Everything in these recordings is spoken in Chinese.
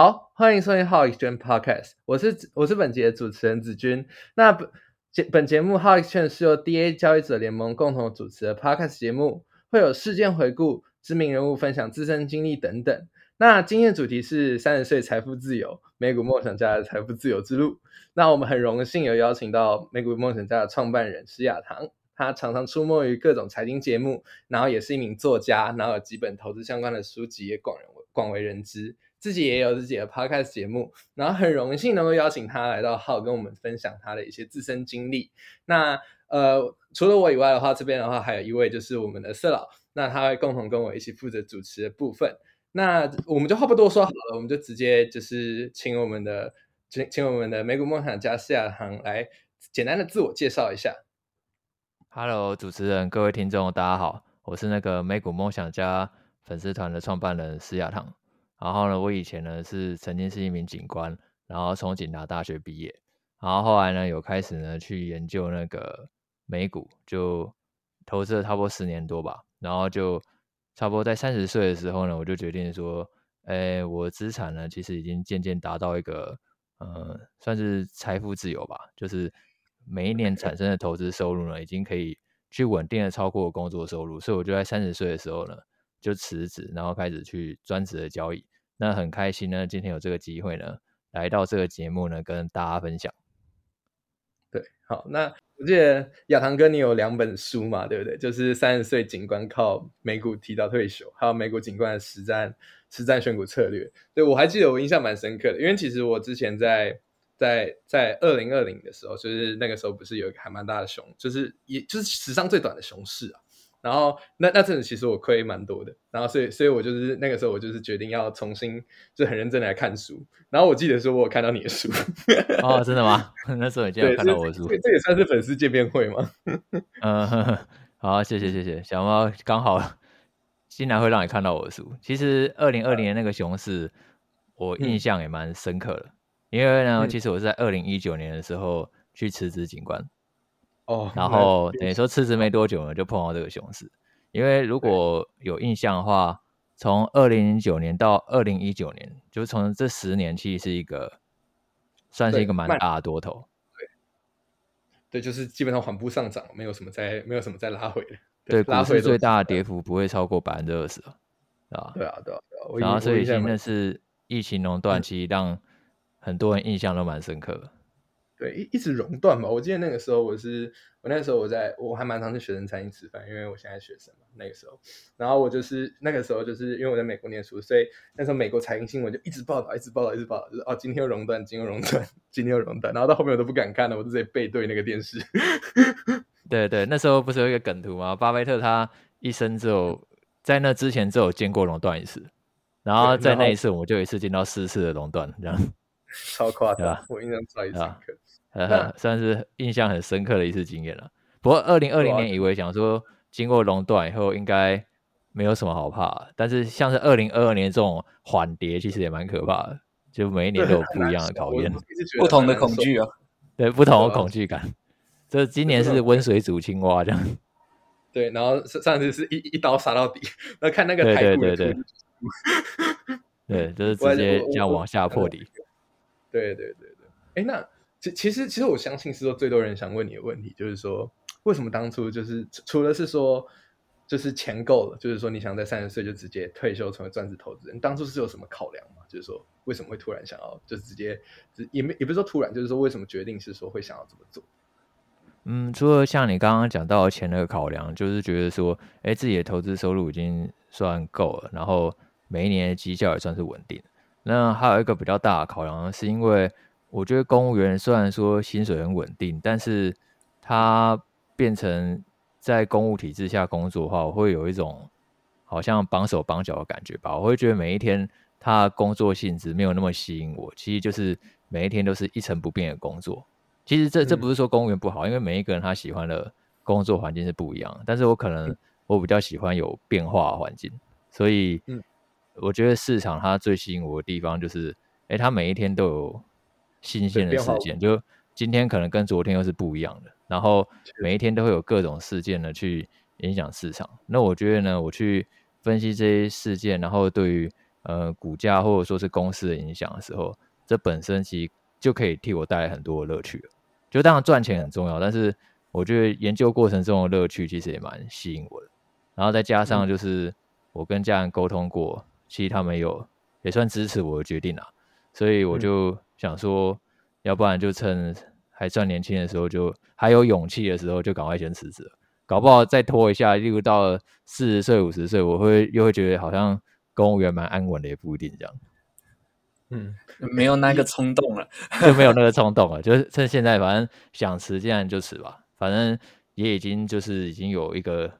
好，欢迎收听 How Exchange Podcast，我是我是本节的主持人子君。那本节本节目 How Exchange 是由 DA 交易者联盟共同主持的 Podcast 节目，会有事件回顾、知名人物分享自身经历等等。那今天的主题是三十岁财富自由，美股梦想家的财富自由之路。那我们很荣幸有邀请到美股梦想家的创办人施亚堂，他常常出没于各种财经节目，然后也是一名作家，然后有几本投资相关的书籍也广人广为人知，自己也有自己的 podcast 节目，然后很荣幸能够邀请他来到号跟我们分享他的一些自身经历。那呃，除了我以外的话，这边的话还有一位就是我们的色老，那他会共同跟我一起负责主持的部分。那我们就话不多说好了，我们就直接就是请我们的请请我们的美股梦想家施亚堂来简单的自我介绍一下。Hello，主持人，各位听众，大家好，我是那个美股梦想家粉丝团的创办人施亚堂。然后呢，我以前呢是曾经是一名警官，然后从警察大学毕业，然后后来呢有开始呢去研究那个美股，就投资了差不多十年多吧。然后就差不多在三十岁的时候呢，我就决定说，哎，我资产呢其实已经渐渐达到一个呃算是财富自由吧，就是每一年产生的投资收入呢，已经可以去稳定的超过工作收入，所以我就在三十岁的时候呢，就辞职，然后开始去专职的交易。那很开心呢，今天有这个机会呢，来到这个节目呢，跟大家分享。对，好，那我记得亚堂哥你有两本书嘛，对不对？就是三十岁警官靠美股提到退休，还有美股警官的实战实战选股策略。对我还记得我印象蛮深刻的，因为其实我之前在在在二零二零的时候，就是那个时候不是有一个还蛮大的熊，就是也就是史上最短的熊市啊。然后那那阵子其实我亏蛮多的，然后所以所以我就是那个时候我就是决定要重新就很认真的来看书。然后我记得说我有看到你的书，哦，真的吗？那时候已经 有，看到我的书这。这也算是粉丝见面会吗？嗯，呵呵好，谢谢谢谢，小猫刚好竟然会让你看到我的书。其实二零二零年那个熊市，我印嗯象也蛮深刻的，因为呢，嗯其实我是在二零一九年的时候去辞职警官，哦，然后等于说辞职没多久呢，就碰到这个熊市。因为如果有印象的话，从二零零九年到二零一九年，就是从这十年，其实是一个算是一个蛮大的多头。对，就是基本上缓步上涨，没有什么再没有什么再拉回的。对，股市最大的跌幅不会超过百分之二十啊，啊。对啊，对啊，对啊。然后所以其实那我印象蛮是疫情垄断，嗯其实让很多人印象都蛮深刻的。对一一直熔断嘛。我记得那个时候我是我那时候我在我还蛮常去学生餐厅吃饭，因为我现在学生嘛那个时候。然后我就是那个时候就是因为我在美国念书，所以那时候美国财经新闻就一直报道，一直报道，一直报道，就是哦今天又熔断，今天又熔断，今天又熔断。然后到后面我都不敢看了，我就直接背对那个电视。对对，那时候不是有一个梗图吗？巴菲特他一生只有在那之前只有见过熔断一次，然后在那一次我们就一次见到四次的熔断，这样，超夸张我印象超级深刻。算是印象很深刻的一次经验了。不过二零二零年以为想说经过熔断以后应该没有什么好怕，但是像是二零二二年这种缓跌，其实也蛮可怕的，就每一年都有不一样的考验。不同的恐惧啊。对不同的恐惧感。这今年是温水煮青蛙这样，对，然后上上次是一一刀杀到底，那看那个对台股对对对 对，就是直接这样往下破底。对对对对，哎，那其其实其实我相信是说最多人想问你的问题，就是说为什么当初就是除了是说就是钱够了，就是说你想在三十岁就直接退休成为专职投资人，当初是有什么考量吗？就是说为什么会突然想要就直接也没也不是说突然，就是说为什么决定是说会想要这么做？嗯，除了像你刚刚讲到钱那个考量，就是觉得说，哎，自己的投资收入已经算够了，然后每一年的绩效也算是稳定。那还有一个比较大的考量，是因为我觉得公务员虽然说薪水很稳定，但是他变成在公务体制下工作的话，我会有一种好像绑手绑脚的感觉吧。我会觉得每一天他的工作性质没有那么吸引我，其实就是每一天都是一成不变的工作。其实这这嗯不是说公务员不好，因为每一个人他喜欢的工作环境是不一样。但是我可能我比较喜欢有变化的环境，所以嗯我觉得市场它最吸引我的地方就是，哎，它每一天都有新鲜的事件，就今天可能跟昨天又是不一样的，然后每一天都会有各种事件呢去影响市场。那我觉得呢，我去分析这些事件，然后对于呃股价或者说是公司的影响的时候，这本身其实就可以替我带来很多的乐趣了。就当然赚钱很重要，但是我觉得研究过程中的乐趣其实也蛮吸引我的。然后再加上就是我跟家人沟通过，其实他们有也算支持我的决定啦，所以我就想说，要不然就趁还算年轻的时候，就还有勇气的时候，就赶快先辞职。搞不好再拖一下，例如到四十岁、五十岁，我会又会觉得好像公务员蛮安稳的，也不一定这样。嗯，没有那个冲动了，就没有那个冲动了。就是趁现在，反正想辞，既然就辞吧。反正也已经就是已经有一个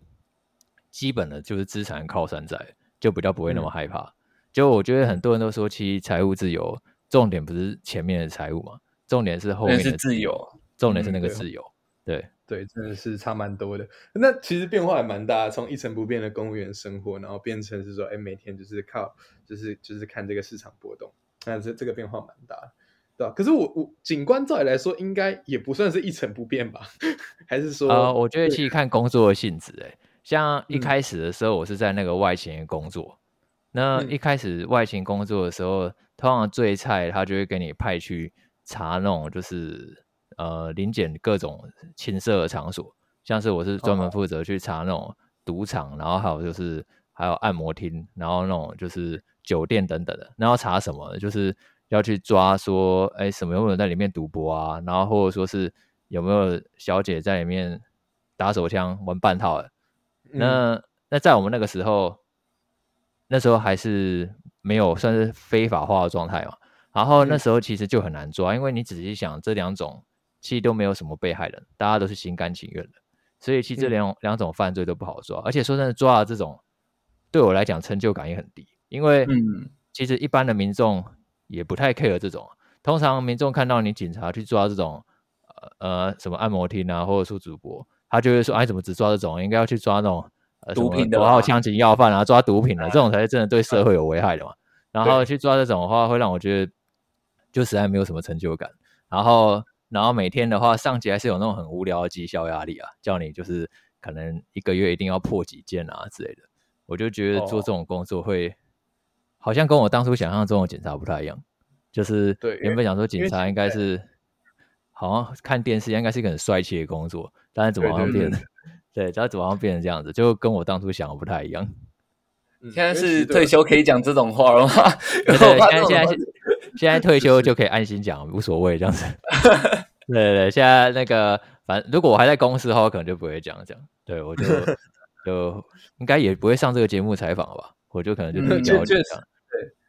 基本的，就是资产靠山在，就比较不会那么害怕。就我觉得很多人都说，其实财务自由重点不是前面的财务嘛，重点是后面的自由，重点是那个自由。对。对，真的是差蛮多的。那其实变化也蛮大，从一成不变的公务员生活，然后变成是说，哎，每天就是靠，就是就是看这个市场波动。那这这个变化蛮大，对吧？可是我我警官照理来说，应该也不算是一成不变吧？还是说？呃，我觉得其实看工作的性质，哎，像一开始的时候，我是在那个外勤工作。那一开始外勤工作的时候，通常最菜他就会给你派去查那种就是。呃，临检各种情色的场所，像是我是专门负责去查那种赌场，然后还有就是还有按摩厅，然后那种就是酒店等等的。那要查什么？就是要去抓说，哎，什么有没有在里面赌博啊？然后或者说是有没有小姐在里面打手枪玩半套的？那那在我们那个时候，那时候还是没有算是非法化的状态嘛。然后那时候其实就很难抓，因为你仔细想这两种。其实都没有什么被害人，大家都是心甘情愿的，所以其实这两两种犯罪都不好抓，而且说真的，抓了这种对我来讲成就感也很低，因为其实一般的民众也不太 care 这种，通常民众看到你警察去抓这种呃呃什么按摩厅啊，或者说主播，他就会说，哎，怎么只抓这种？应该要去抓那种毒品的，然后枪警要犯啊，抓毒品的这种才是真的对社会有危害的嘛。然后去抓这种的话，会让我觉得就实在没有什么成就感，然后。然后每天的话，上级还是有那种很无聊的绩效压力啊，叫你就是可能一个月一定要破几件啊之类的。我就觉得做这种工作会好像跟我当初想象中的警察不太一样，就是原本想说警察应该是好像看电视应该是一个很帅气的工作，但是怎么好像变 对，知道怎么好像变成这样子，就跟我当初想的不太一样。现在是退休可以讲这种话了吗？对，现在现在现在退休就可以安心讲，无所谓这样子。对对，现在那个，反正如果我还在公司的话，我可能就不会这样讲。对我就 就应该也不会上这个节目采访吧？我就可能就比较这样。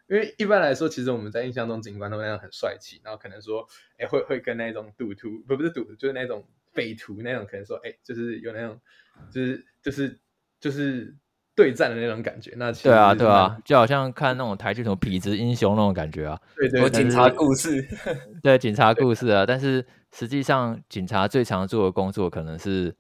对，因为一般来说，其实我们在印象中警官都那样很帅气，然后可能说，哎，会会跟那种赌徒，不不是赌徒，就是那种匪徒那种，可能说，哎，就是有那种，就是就是就是。对战的那种感觉，那对啊，对啊，就好像看那种台剧什么《痞子英雄》那种感觉啊，对对，警察故事，对警察故事啊。但是实际上，警察最常做的工作，可能是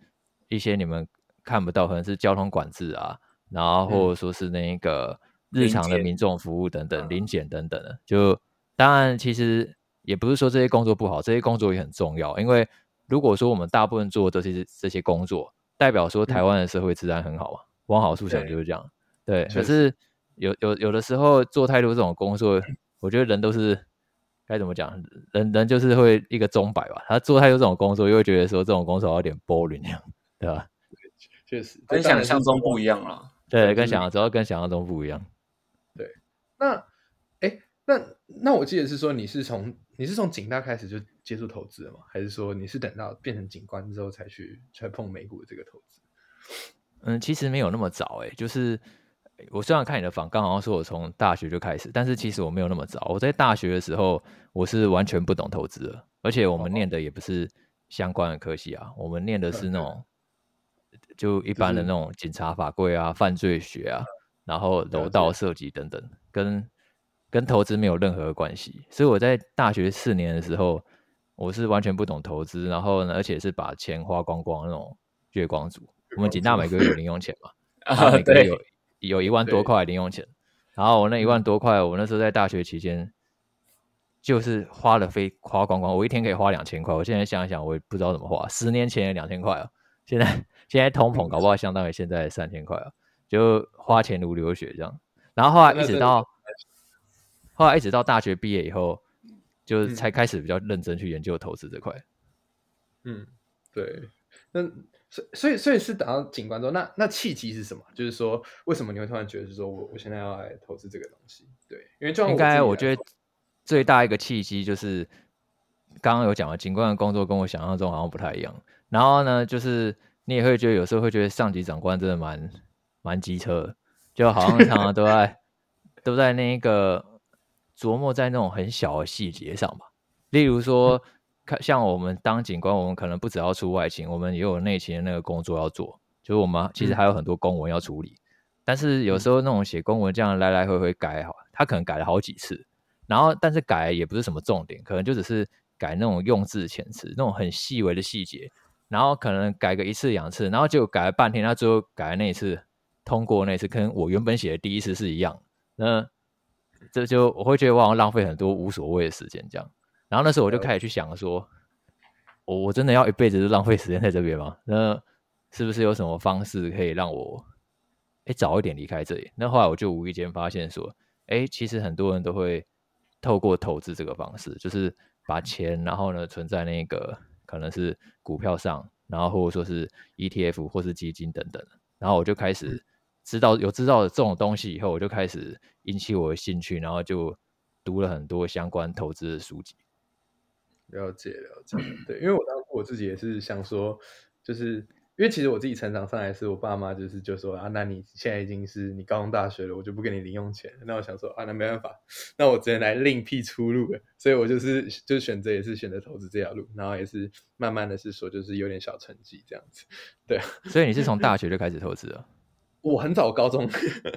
一些你们看不到，可能是交通管制啊，然后或者说是那个日常的民众服务等等、临检等等的。就当然，其实也不是说这些工作不好，这些工作也很重要。因为如果说我们大部分做的这些这些工作，代表说台湾的社会治安很好嘛。往好处想就是这样，对。可是有有有的时候做太多这种工作，我觉得人都是该怎么讲？人人就是会一个钟摆吧。他做太多这种工作，又会觉得说这种工作有点 boring 那样，对吧？确实，跟想象中不一样了。对，跟想象主要跟想象中不一样。对，那哎，那那我记得是说你是从你是从警大开始就接触投资的吗？还是说你是等到变成警官之后才去才碰美股的这个投资？嗯，其实没有那么早诶，就是我虽然看你的访，刚好像说我从大学就开始，但是其实我没有那么早。我在大学的时候，我是完全不懂投资的，而且我们念的也不是相关的科系啊，我们念的是那种就一般的那种警察法规啊、犯罪学啊，然后楼道设计等等，跟跟投资没有任何关系。所以我在大学四年的时候，我是完全不懂投资，然后呢，而且是把钱花光光那种月光族。我们警大每个月有零用钱嘛？啊，每个月有有一万多块零用钱。然后我那一万多块，我那时候在大学期间就是花了非花光光。我一天可以花两千块。我现在想一想，我也不知道怎么花。十年前两千块啊，现在现在通膨搞不好相当于现在三千块啊，就花钱如流血这样。然后后来一直到后来一直到大学毕业以后，就是才开始比较认真去研究投资这块。嗯，对。那所所以所以是等到警官之后，那那契机是什么？就是说，为什么你会突然觉得是说我我现在要来投资这个东西？对，因为就应该我觉得最大一个契机就是刚刚有讲了，警官的工作跟我想象中好像不太一样。然后呢，就是你也会觉得有时候会觉得上级长官真的蛮蛮机车，就好像常常都在 都在那个琢磨在那种很小的细节上吧，例如说。看，像我们当警官，我们可能不只要出外勤，我们也有内勤的那个工作要做。就是我们其实还有很多公文要处理。但是有时候那种写公文这样来来回回改，好，他可能改了好几次。然后，但是改也不是什么重点，可能就只是改那种用字遣词，那种很细微的细节。然后可能改个一次两次，然后就改了半天，他最后改的那一次通过那次，跟我原本写的第一次是一样。那这就我会觉得我好像浪费很多无所谓的时间，这样。然后那时候我就开始去想说，我我真的要一辈子都浪费时间在这边吗？那是不是有什么方式可以让我哎早一点离开这里？那后来我就无意间发现说，哎，其实很多人都会透过投资这个方式，就是把钱然后呢存在那个可能是股票上，然后或者说是 ETF 或是基金等等。然后我就开始知道有知道这种东西以后，我就开始引起我的兴趣，然后就读了很多相关投资的书籍。了解了解，对，因为我当时我自己也是想说，就是因为其实我自己成长上来是我爸妈就是就说啊，那你现在已经是你高中大学了，我就不给你零用钱。那我想说啊，那没办法，那我只能来另辟出路了。所以我就是就选择也是选择投资这条路，然后也是慢慢的是说就是有点小成绩这样子。对，所以你是从 大学就开始投资了？我很早高中，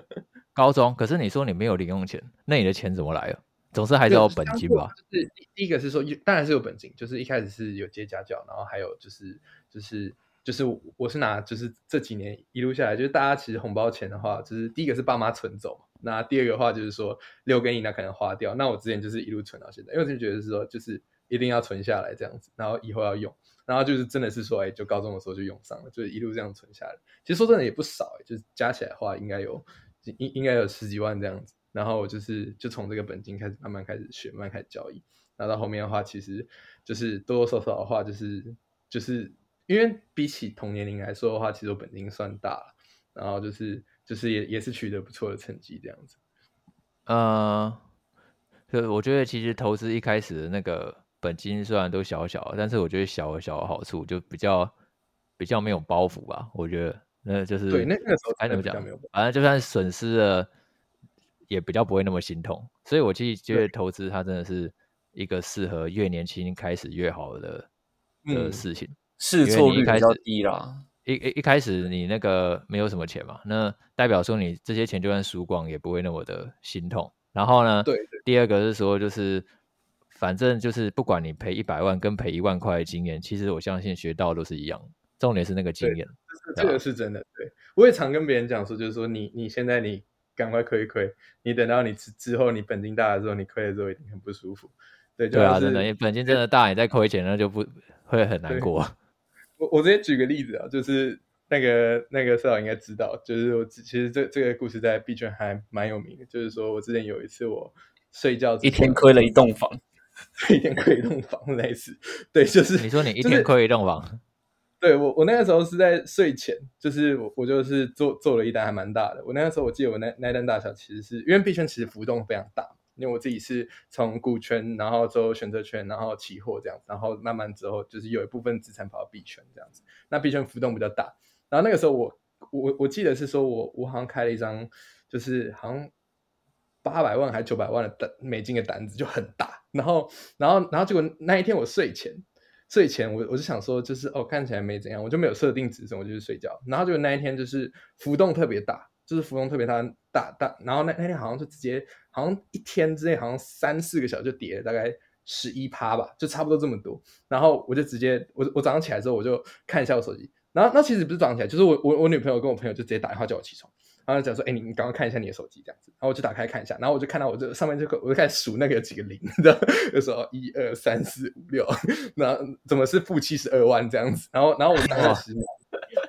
高中，可是你说你没有零用钱，那你的钱怎么来啊？总是还是要本金吧。就是第一个是说，当然是有本金，就是一开始是有接家教，然后还有就是就是就是我是拿就是这几年一路下来，就是大家其实红包钱的话，就是第一个是爸妈存走，那第二个话就是说留给你，那可能花掉。那我之前就是一路存到现在，因为就觉得是说就是一定要存下来这样子，然后以后要用，然后就是真的是说，哎，就高中的时候就用上了，就是一路这样存下来。其实说真的也不少，就是加起来的话应该有应应该有十几万这样子。然后就是就从这个本金开始慢慢开始学，慢慢开始交易。然后到后面的话，其实就是多多少少的话，就是就是因为比起同年龄来说的话，其实我本金算大了。然后就是就是也也是取得不错的成绩这样子。呃，就我觉得其实投资一开始的那个本金虽然都小小，但是我觉得小小的好处就比较比较没有包袱吧。我觉得那就是对那那个时候还怎么讲？反正就算损失了。也比较不会那么心痛，所以我其实觉得投资它真的是一个适合越年轻开始越好的的事情，试错率比较低啦。一一一开始你那个没有什么钱嘛，那代表说你这些钱就算输光也不会那么的心痛。然后呢，对，第二个是说就是反正就是不管你赔一百万跟赔一万块的经验，其实我相信学到都是一样，重点是那个经验，这个是真的。对，我也常跟别人讲说，就是说你你现在你。赶快亏一亏，你等到你之之后，你本金大的时候，你亏的时候一定很不舒服。对，对啊，真的，你本金真的大，你再亏钱，那就不会很难过。我我直接举个例子啊，就是那个那个社长应该知道，就是我其实这这个故事在 B 圈还蛮有名的，就是说我之前有一次我睡觉一天亏了一栋房，一天亏一栋房类似，对，就是你说你一天亏一栋房。对我，我那个时候是在睡前，就是我我就是做做了一单还蛮大的。我那个时候我记得我那那单大小其实是因为币圈其实浮动非常大，因为我自己是从股权，然后做选择权，然后期货这样子，然后慢慢之后就是有一部分资产跑到币圈这样子。那币圈浮动比较大，然后那个时候我我我记得是说我我好像开了一张就是好像八百万还是九百万的单美金的单子就很大，然后然后然后结果那一天我睡前。睡前我我就想说，就是哦，看起来没怎样，我就没有设定止损，我就是睡觉。然后就那一天就是浮动特别大，就是浮动特别大大大。然后那那天好像就直接好像一天之内好像三四个小时就跌了大概十一趴吧，就差不多这么多。然后我就直接我我早上起来之后我就看一下我手机，然后那其实不是早上起来，就是我我我女朋友跟我朋友就直接打电话叫我起床。然后讲说，哎，你你刚刚看一下你的手机这样子，然后我就打开看一下，然后我就看到我这上面这个，我就开始数那个有几个零 的，就说一二三四五六，那怎么是负七十二万这样子？然后然后我当时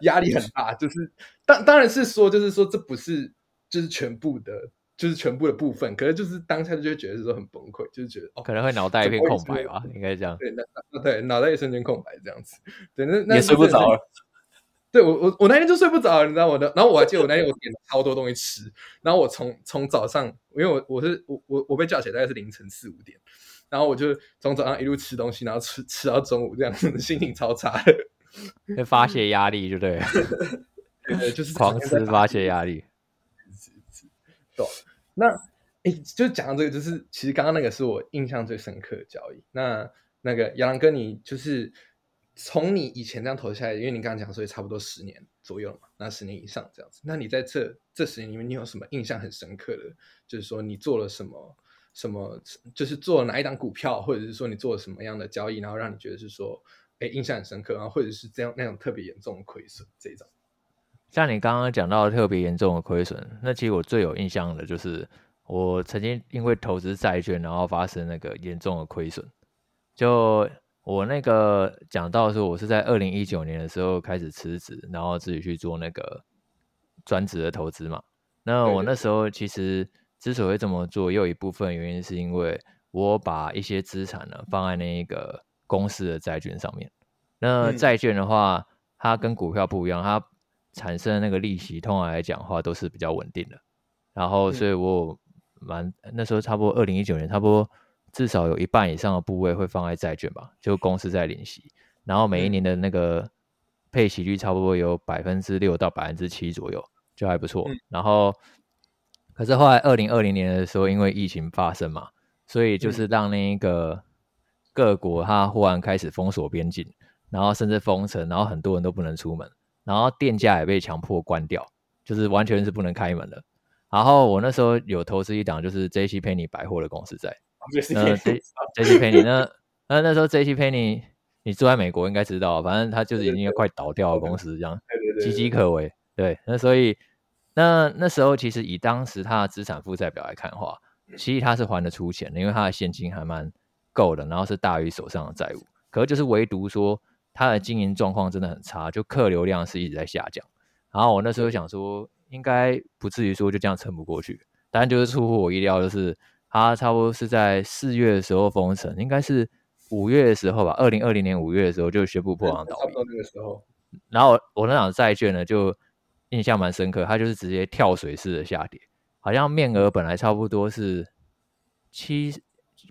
压力很大，就是当当然是说，就是说这不是就是全部的就是全部的部分，可是就是当下就会觉得是说很崩溃，就是觉得哦，可能会脑袋一片空白吧，应该这样。对，那对脑袋一瞬间空白这样子，对，那那也睡不着了。对我我我那天就睡不着，你知道我的，然后我还记得我那天我点了超多东西吃，然后我从从早上，因为我我是我我我被叫起来大概是凌晨四五点，然后我就从早上一路吃东西，然后吃吃到中午这样子，心情超差，会发泄压力，就对，对，就是狂吃发泄压力。对，那哎，就讲到这个，就是其实刚刚那个是我印象最深刻的交易。那那个杨郎哥，你就是。从你以前这样投下来，因为你刚刚讲说差不多十年左右嘛，那十年以上这样子。那你在这这十年里面，你有什么印象很深刻的？就是说你做了什么什么，就是做哪一档股票，或者是说你做了什么样的交易，然后让你觉得是说，哎，印象很深刻然后，或者是这样那种特别严重的亏损这一种。像你刚刚讲到特别严重的亏损，那其实我最有印象的就是我曾经因为投资债券，然后发生那个严重的亏损，就。我那个讲到说，我是在二零一九年的时候开始辞职，然后自己去做那个专职的投资嘛。那我那时候其实之所以这么做，也有一部分原因是因为我把一些资产呢放在那个公司的债券上面。那债券的话，它跟股票不一样，它产生的那个利息，通常来讲的话都是比较稳定的。然后，所以我蛮那时候差不多二零一九年，差不多。至少有一半以上的部位会放在债券吧，就公司在领息，然后每一年的那个配息率差不多有百分之六到百分之七左右，就还不错。然后，可是后来二零二零年的时候，因为疫情发生嘛，所以就是让那一个各国它忽然开始封锁边境，然后甚至封城，然后很多人都不能出门，然后店家也被强迫关掉，就是完全是不能开门的。然后我那时候有投资一档，就是 J C Penney 百货的公司在。呃，J J C Penny 那那那时候 J C Penny 你住在美国应该知道，反正他就是已经快倒掉的公司，这样岌岌可危。对，那所以那那时候其实以当时他的资产负债表来看的话，其实他是还得出钱的，因为他的现金还蛮够的，然后是大于手上的债务。可是就是唯独说他的经营状况真的很差，就客流量是一直在下降。然后我那时候想说，应该不至于说就这样撑不过去，但就是出乎我意料，就是。它差不多是在四月的时候封城，应该是五月的时候吧。二零二零年五月的时候就宣布破产倒闭。那个时候，然后我那张债券呢，就印象蛮深刻，它就是直接跳水式的下跌，好像面额本来差不多是七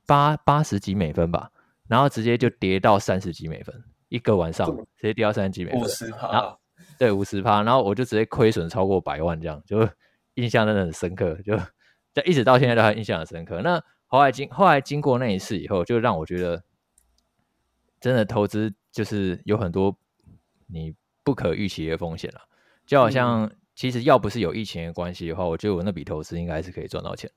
八八十几美分吧，然后直接就跌到三十几美分，一个晚上直接跌到三十几美分，五十趴，对，五十趴，然后我就直接亏损超过百万，这样就印象真的很深刻，就。就一直到现在都还印象很深刻。那后来经后来经过那一次以后，就让我觉得，真的投资就是有很多你不可预期的风险了。就好像其实要不是有疫情的关系的话，我觉得我那笔投资应该是可以赚到钱。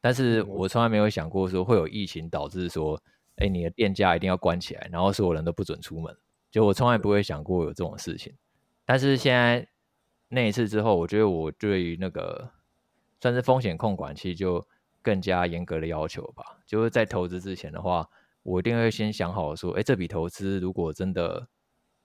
但是我从来没有想过说会有疫情导致说，哎，你的店家一定要关起来，然后所有人都不准出门。就我从来不会想过有这种事情。但是现在那一次之后，我觉得我对于那个。算是风险控管，其实就更加严格的要求吧。就是在投资之前的话，我一定会先想好说，哎，这笔投资如果真的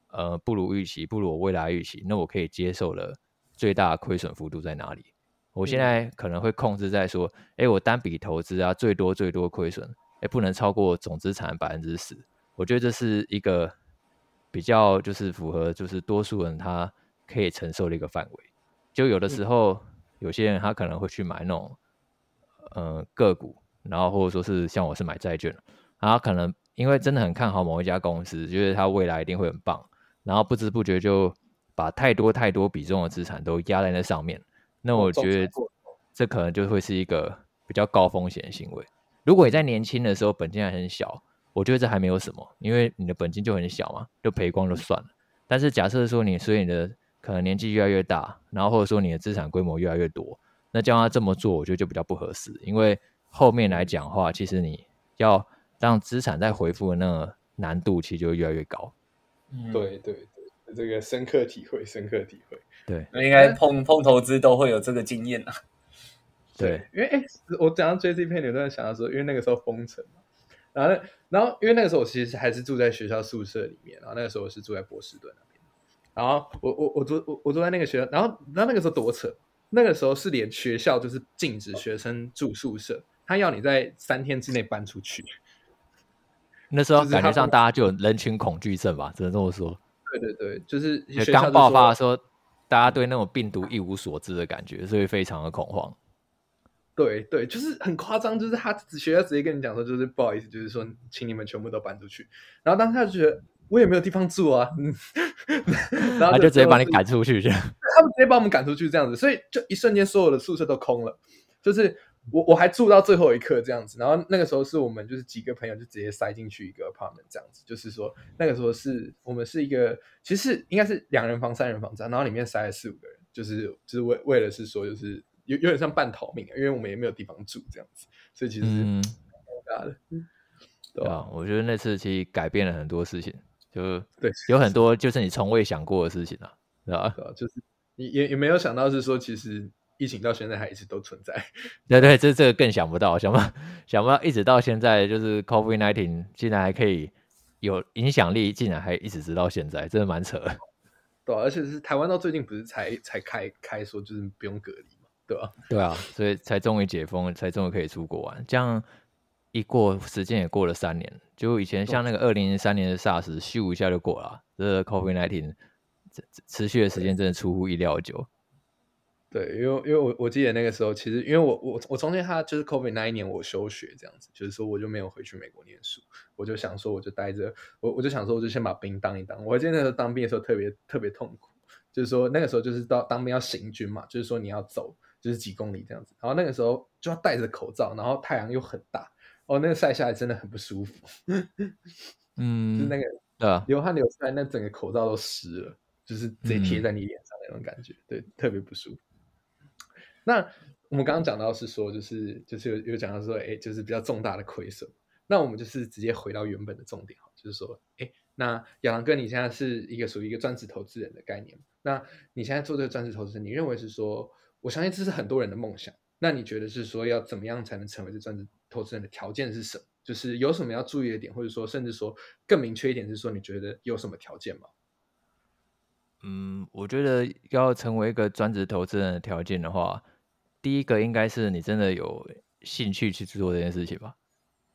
呃不如预期，不如我未来预期，那我可以接受的最大亏损幅度在哪里？我现在可能会控制在说，哎，我单笔投资啊，最多最多亏损，哎，不能超过总资产百分之十。我觉得这是一个比较就是符合就是多数人他可以承受的一个范围。就有的时候。有些人他可能会去买那种，呃个股，然后或者说是像我是买债券，他可能因为真的很看好某一家公司，觉得它未来一定会很棒，然后不知不觉就把太多太多比重的资产都压在那上面。那我觉得这可能就会是一个比较高风险的行为。如果你在年轻的时候本金还很小，我觉得这还没有什么，因为你的本金就很小嘛，就赔光就算了。但是假设说你所以你的可能年纪越来越大，然后或者说你的资产规模越来越多，那叫他这么做，我觉得就比较不合适。因为后面来讲话，其实你要让资产再回复的那个难度，其实就越来越高。对对对，这个深刻体会，深刻体会。对，应该碰碰投资都会有这个经验啊。对，因为哎，我讲到 J C 片，你突然想到说，因为那个时候封城嘛，然后然后因为那个时候我其实还是住在学校宿舍里面，然后那个时候我是住在波士顿。然后我我我住我我住在那个学校，然后然后那个时候多扯，那个时候是连学校就是禁止学生住宿舍，他要你在三天之内搬出去。那时候感觉上大家就有人群恐惧症吧，只能这么说。对对对，就是刚爆发的时候，大家对那种病毒一无所知的感觉，所以非常的恐慌。对对，就是很夸张，就是他学校直接跟你讲说，就是不好意思，就是说，请你们全部都搬出去。然后当时他就觉得我也没有地方住啊，然后就直接把你赶出去，这样。他们直接把我们赶出去这样子，所以就一瞬间所有的宿舍都空了，就是。我我还住到最后一刻这样子，然后那个时候是我们就是几个朋友就直接塞进去一个 apartment 这样子，就是说那个时候是我们是一个其实应该是两人房三人房这样，然后里面塞了四五个人，就是就是为为了是说就是有有点像半逃命，因为我们也没有地方住这样子，所以其实是尴尬的。对啊，我觉得那次其实改变了很多事情，就 对有很多就是你从未想过的事情啊，对吧？就是你也也没有想到是说其实。疫情到现在还一直都存在，对对，这这个更想不到，想不到想不到，一直到现在，就是 COVID nineteen 竟然还可以有影响力，竟然还一直直到现在，真的蛮扯。对，而且是台湾到最近不是才才开开说就是不用隔离嘛，对吧？对啊，所以才终于解封，才终于可以出国玩。这样一过时间也过了三年，就以前像那个二零零三年的 SARS，咻一下就过了，这 COVID nineteen 持续的时间真的出乎意料久。对，因为因为我我记得那个时候，其实因为我我我中间他就是 COVID 那一年我休学这样子，就是说我就没有回去美国念书，我就想说我就待着，我我就想说我就先把兵当一当。我记得那时候当兵的时候特别特别痛苦，就是说那个时候就是到当兵要行军嘛，就是说你要走就是几公里这样子，然后那个时候就要戴着口罩，然后太阳又很大，哦，那个晒下来真的很不舒服，嗯，就那个流汗流出来，那整个口罩都湿了，就是直接贴在你脸上那种感觉，对，特别不舒服。那我们刚刚讲到是说，就是就是有有讲到说，哎，就是比较重大的亏损。那我们就是直接回到原本的重点哈，就是说，哎，那亚郎哥，你现在是一个属于一个专职投资人的概念。那你现在做这个专职投资人，你认为是说，我相信这是很多人的梦想。那你觉得是说，要怎么样才能成为这专职投资人的条件是什么？就是有什么要注意的点，或者说，甚至说更明确一点是说，你觉得有什么条件吗？嗯，我觉得要成为一个专职投资人的条件的话。第一个应该是你真的有兴趣去做这件事情吧，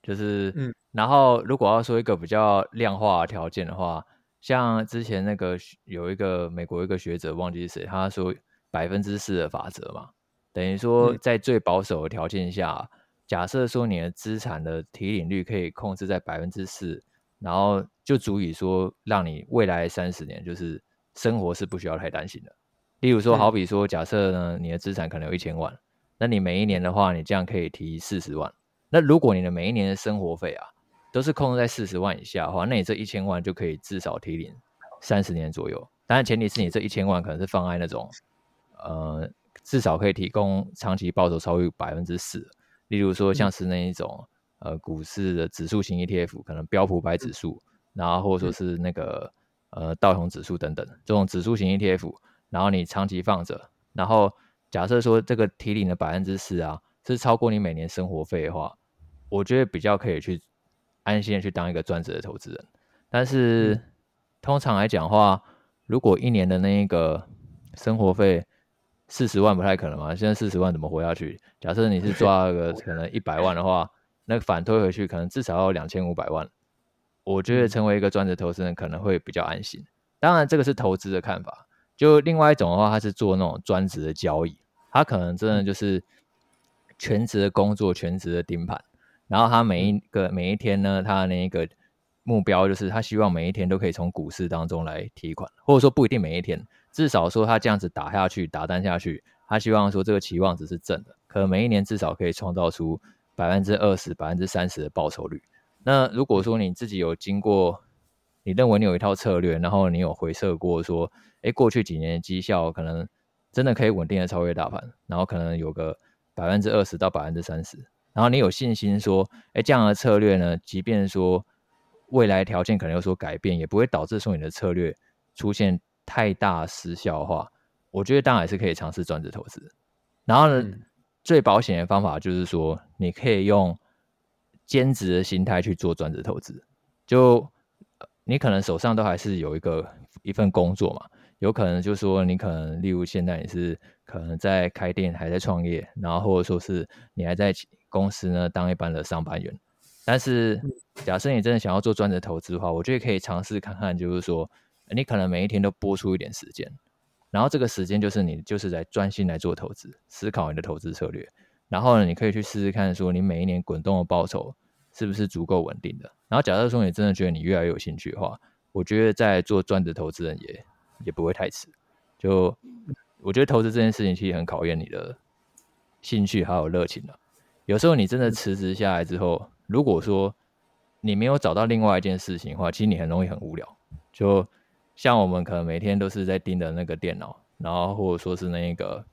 就是，嗯，然后如果要说一个比较量化条件的话，像之前那个有一个美国一个学者忘记是谁，他说百分之四的法则嘛，等于说在最保守的条件下，假设说你的资产的提领率可以控制在百分之四，然后就足以说让你未来三十年就是生活是不需要太担心的。例如说，好比说，假设呢，你的资产可能有一千万，那你每一年的话，你这样可以提四十万。那如果你的每一年的生活费啊，都是控制在四十万以下的话，那你这一千万就可以至少提领三十年左右。当然，前提是你这一千万可能是放在那种，呃，至少可以提供长期报酬超过百分之四。例如说，像是那一种呃股市的指数型 ETF，可能标普百指数，然后或者说是那个呃道琼指数等等这种指数型 ETF。然后你长期放着，然后假设说这个提领的百分之四啊，是超过你每年生活费的话，我觉得比较可以去安心的去当一个专职的投资人。但是通常来讲话，如果一年的那一个生活费四十万不太可能嘛，现在四十万怎么活下去？假设你是抓个 可能一百万的话，那反推回去可能至少要两千五百万。我觉得成为一个专职投资人可能会比较安心。当然，这个是投资的看法。就另外一种的话，他是做那种专职的交易，他可能真的就是全职的工作，全职的盯盘。然后他每一个每一天呢，他的那个目标就是他希望每一天都可以从股市当中来提款，或者说不一定每一天，至少说他这样子打下去，打单下去，他希望说这个期望值是正的，可能每一年至少可以创造出百分之二十、百分之三十的报酬率。那如果说你自己有经过，你认为你有一套策略，然后你有回测过说。哎，过去几年的绩效可能真的可以稳定的超越大盘，然后可能有个百分之二十到百分之三十，然后你有信心说，哎，这样的策略呢，即便说未来条件可能有所改变，也不会导致说你的策略出现太大失效的话，我觉得当然是可以尝试专职投资。然后呢，最保险的方法就是说，你可以用兼职的心态去做专职投资，就你可能手上都还是有一个一份工作嘛。有可能就是说你可能例如现在你是可能在开店还在创业，然后或者说是你还在公司呢当一般的上班员。但是假设你真的想要做专职投资的话，我觉得可以尝试看看，就是说你可能每一天都播出一点时间，然后这个时间就是你就是在专心来做投资，思考你的投资策略。然后呢，你可以去试试看，说你每一年滚动的报酬是不是足够稳定的。然后假设说你真的觉得你越来越有兴趣的话，我觉得在做专职投资人也也不会太迟。就我觉得投资这件事情其实很考验你的兴趣还有热情的。有时候你真的辞职下来之后，如果说你没有找到另外一件事情的话，其实你很容易很无聊。就像我们可能每天都是在盯着那个电脑，然后或者说是那个。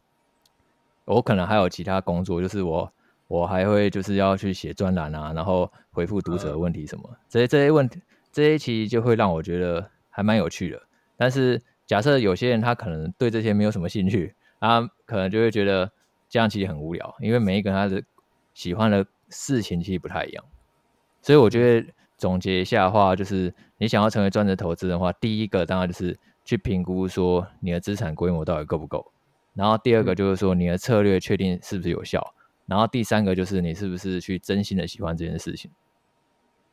我可能还有其他工作，就是我我还会就是要去写专栏啊，然后回复读者的问题什么，这些这些问题这些其实就会让我觉得还蛮有趣的。但是假设有些人他可能对这些没有什么兴趣，他可能就会觉得这样其实很无聊，因为每一个人他的喜欢的事情其实不太一样。所以我觉得总结一下的话，就是你想要成为专职投资的话，第一个当然就是去评估说你的资产规模到底够不够。然后第二个就是说你的策略确定是不是有效，然后第三个就是你是不是去真心的喜欢这件事情。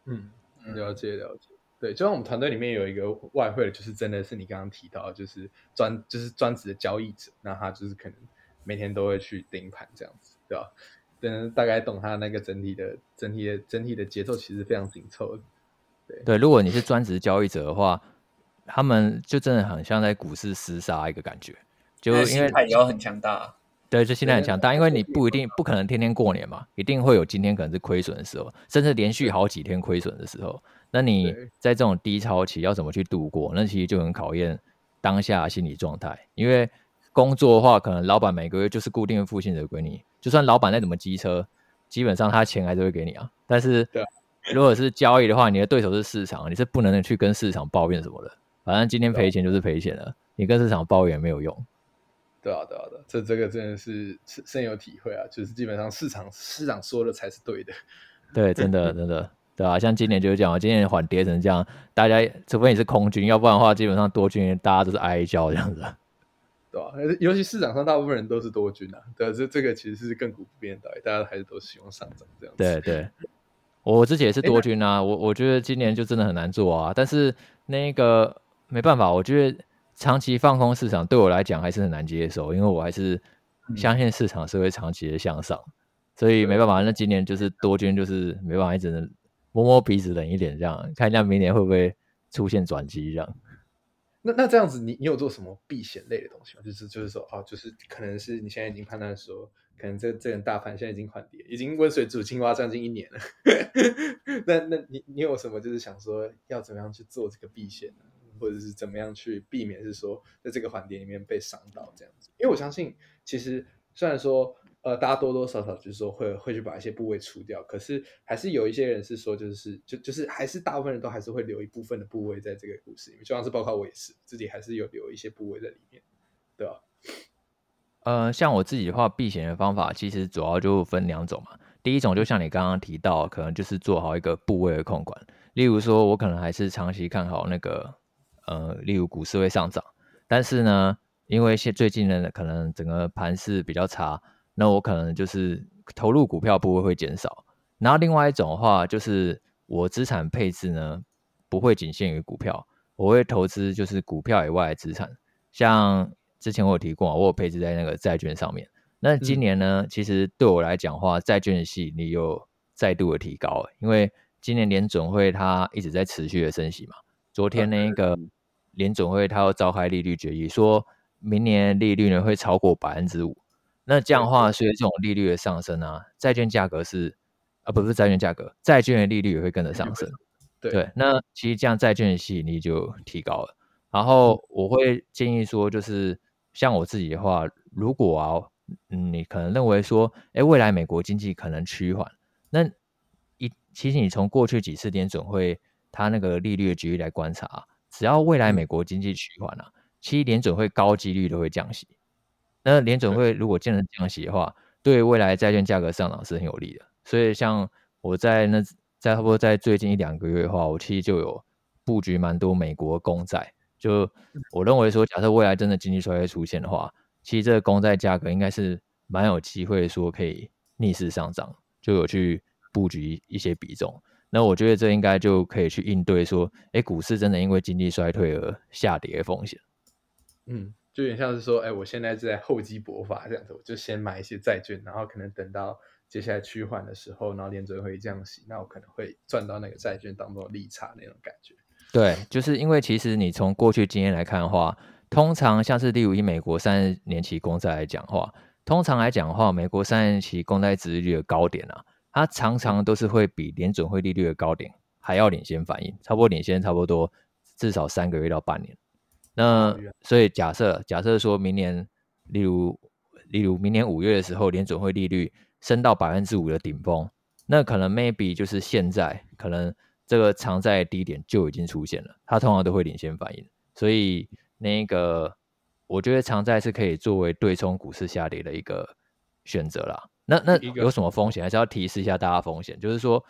嗯，了解了解。对，就像我们团队里面有一个外汇的，就是真的是你刚刚提到，就是专就是专职的交易者，那他就是可能每天都会去盯盘这样子，对吧？等大概懂他那个整体的整体的整体的节奏，其实非常紧凑的。对对，如果你是专职交易者的话，他们就真的很像在股市厮杀一个感觉。就因为心态也要很强大，对，就心态很强大，因为你不一定不可能天天过年嘛，一定会有今天可能是亏损的时候，甚至连续好几天亏损的时候，那你在这种低潮期要怎么去度过？那其实就很考验当下心理状态。因为工作的话，可能老板每个月就是固定付薪水给你，就算老板再怎么机车，基本上他钱还是会给你啊。但是如果是交易的话，你的对手是市场，你是不能去跟市场抱怨什么的，反正今天赔钱就是赔钱了，你跟市场抱怨没有用。对啊，对啊，对，这这个真的是深深有体会啊！就是基本上市场市场说的才是对的，对，真的真的，对啊，像今年就是这样，今年缓跌成这样，大家除非你是空军，要不然的话，基本上多军大家都是哀叫这样子，对吧？尤其市场上大部分人都是多军啊，对，这这个其实是亘古不变的道理，大家还是都希望上涨这样子。对对，我自己也是多军啊，我我觉得今年就真的很难做啊，但是那个没办法，我觉得。长期放空市场对我来讲还是很难接受，因为我还是相信市场是会长期的向上，所以没办法。那今年就是多军，就是没办法，只能摸摸鼻子冷一点，这样看一下明年会不会出现转机这样。那那这样子，你你有做什么避险类的东西吗？就是就是说，哦，就是可能是你现在已经判断说，可能这这个大盘现在已经缓跌，已经温水煮青蛙将近一年了。那那你你有什么就是想说要怎么样去做这个避险呢？或者是怎么样去避免是说在这个环节里面被伤到这样子？因为我相信，其实虽然说呃大家多多少少就是说会会去把一些部位除掉，可是还是有一些人是说就是就就是还是大部分人都还是会留一部分的部位在这个股市里面，就像是包括我也是自己还是有留一些部位在里面，对吧？呃，像我自己的话，避险的方法其实主要就分两种嘛。第一种就像你刚刚提到，可能就是做好一个部位的控管，例如说我可能还是长期看好那个。呃，例如股市会上涨，但是呢，因为现最近呢，可能整个盘势比较差，那我可能就是投入股票部位会减少。然后另外一种的话，就是我资产配置呢，不会仅限于股票，我会投资就是股票以外的资产，像之前我有提过，我有配置在那个债券上面。那今年呢，其实对我来讲话，债券的吸引力又再度的提高，因为今年联总会它一直在持续的升息嘛。昨天那个联总会，它要召开利率决议，说明年利率呢会超过百分之五。那这样的话，随着这种利率的上升啊，债券价格是啊，不是债券价格，债券的利率也会跟着上升。对，那其实这样债券的吸引力就提高了。然后我会建议说，就是像我自己的话，如果啊，嗯，你可能认为说，哎，未来美国经济可能趋缓，那一其实你从过去几次点准会。它那个利率的局域来观察，只要未来美国经济趋缓啊，其实联准会高几率都会降息。那联准会如果真的降息的话，对未来债券价格上涨是很有利的。所以像我在那在差不多在最近一两个月的话，我其实就有布局蛮多美国公债，就我认为说，假设未来真的经济衰退出现的话，其实这个公债价格应该是蛮有机会说可以逆势上涨，就有去布局一些比重。那我觉得这应该就可以去应对说，哎，股市真的因为经济衰退而下跌的风险。嗯，就有点像是说，哎，我现在是在厚积薄发这样子，我就先买一些债券，然后可能等到接下来趋缓的时候，然后联准会降息，那我可能会赚到那个债券当中的利差那种感觉。对，就是因为其实你从过去经验来看的话，通常像是例如以美国三十年期公债来讲话，通常来讲的话，美国三十年期公债值利率的高点啊。它常常都是会比联准会利率的高点还要领先反应，差不多领先差不多至少三个月到半年。那所以假设假设说明年，例如例如明年五月的时候，联准会利率升到百分之五的顶峰，那可能 maybe 就是现在可能这个长债低点就已经出现了，它通常都会领先反应。所以那个我觉得长债是可以作为对冲股市下跌的一个选择啦。那那有什么风险？还是要提示一下大家风险，就是说，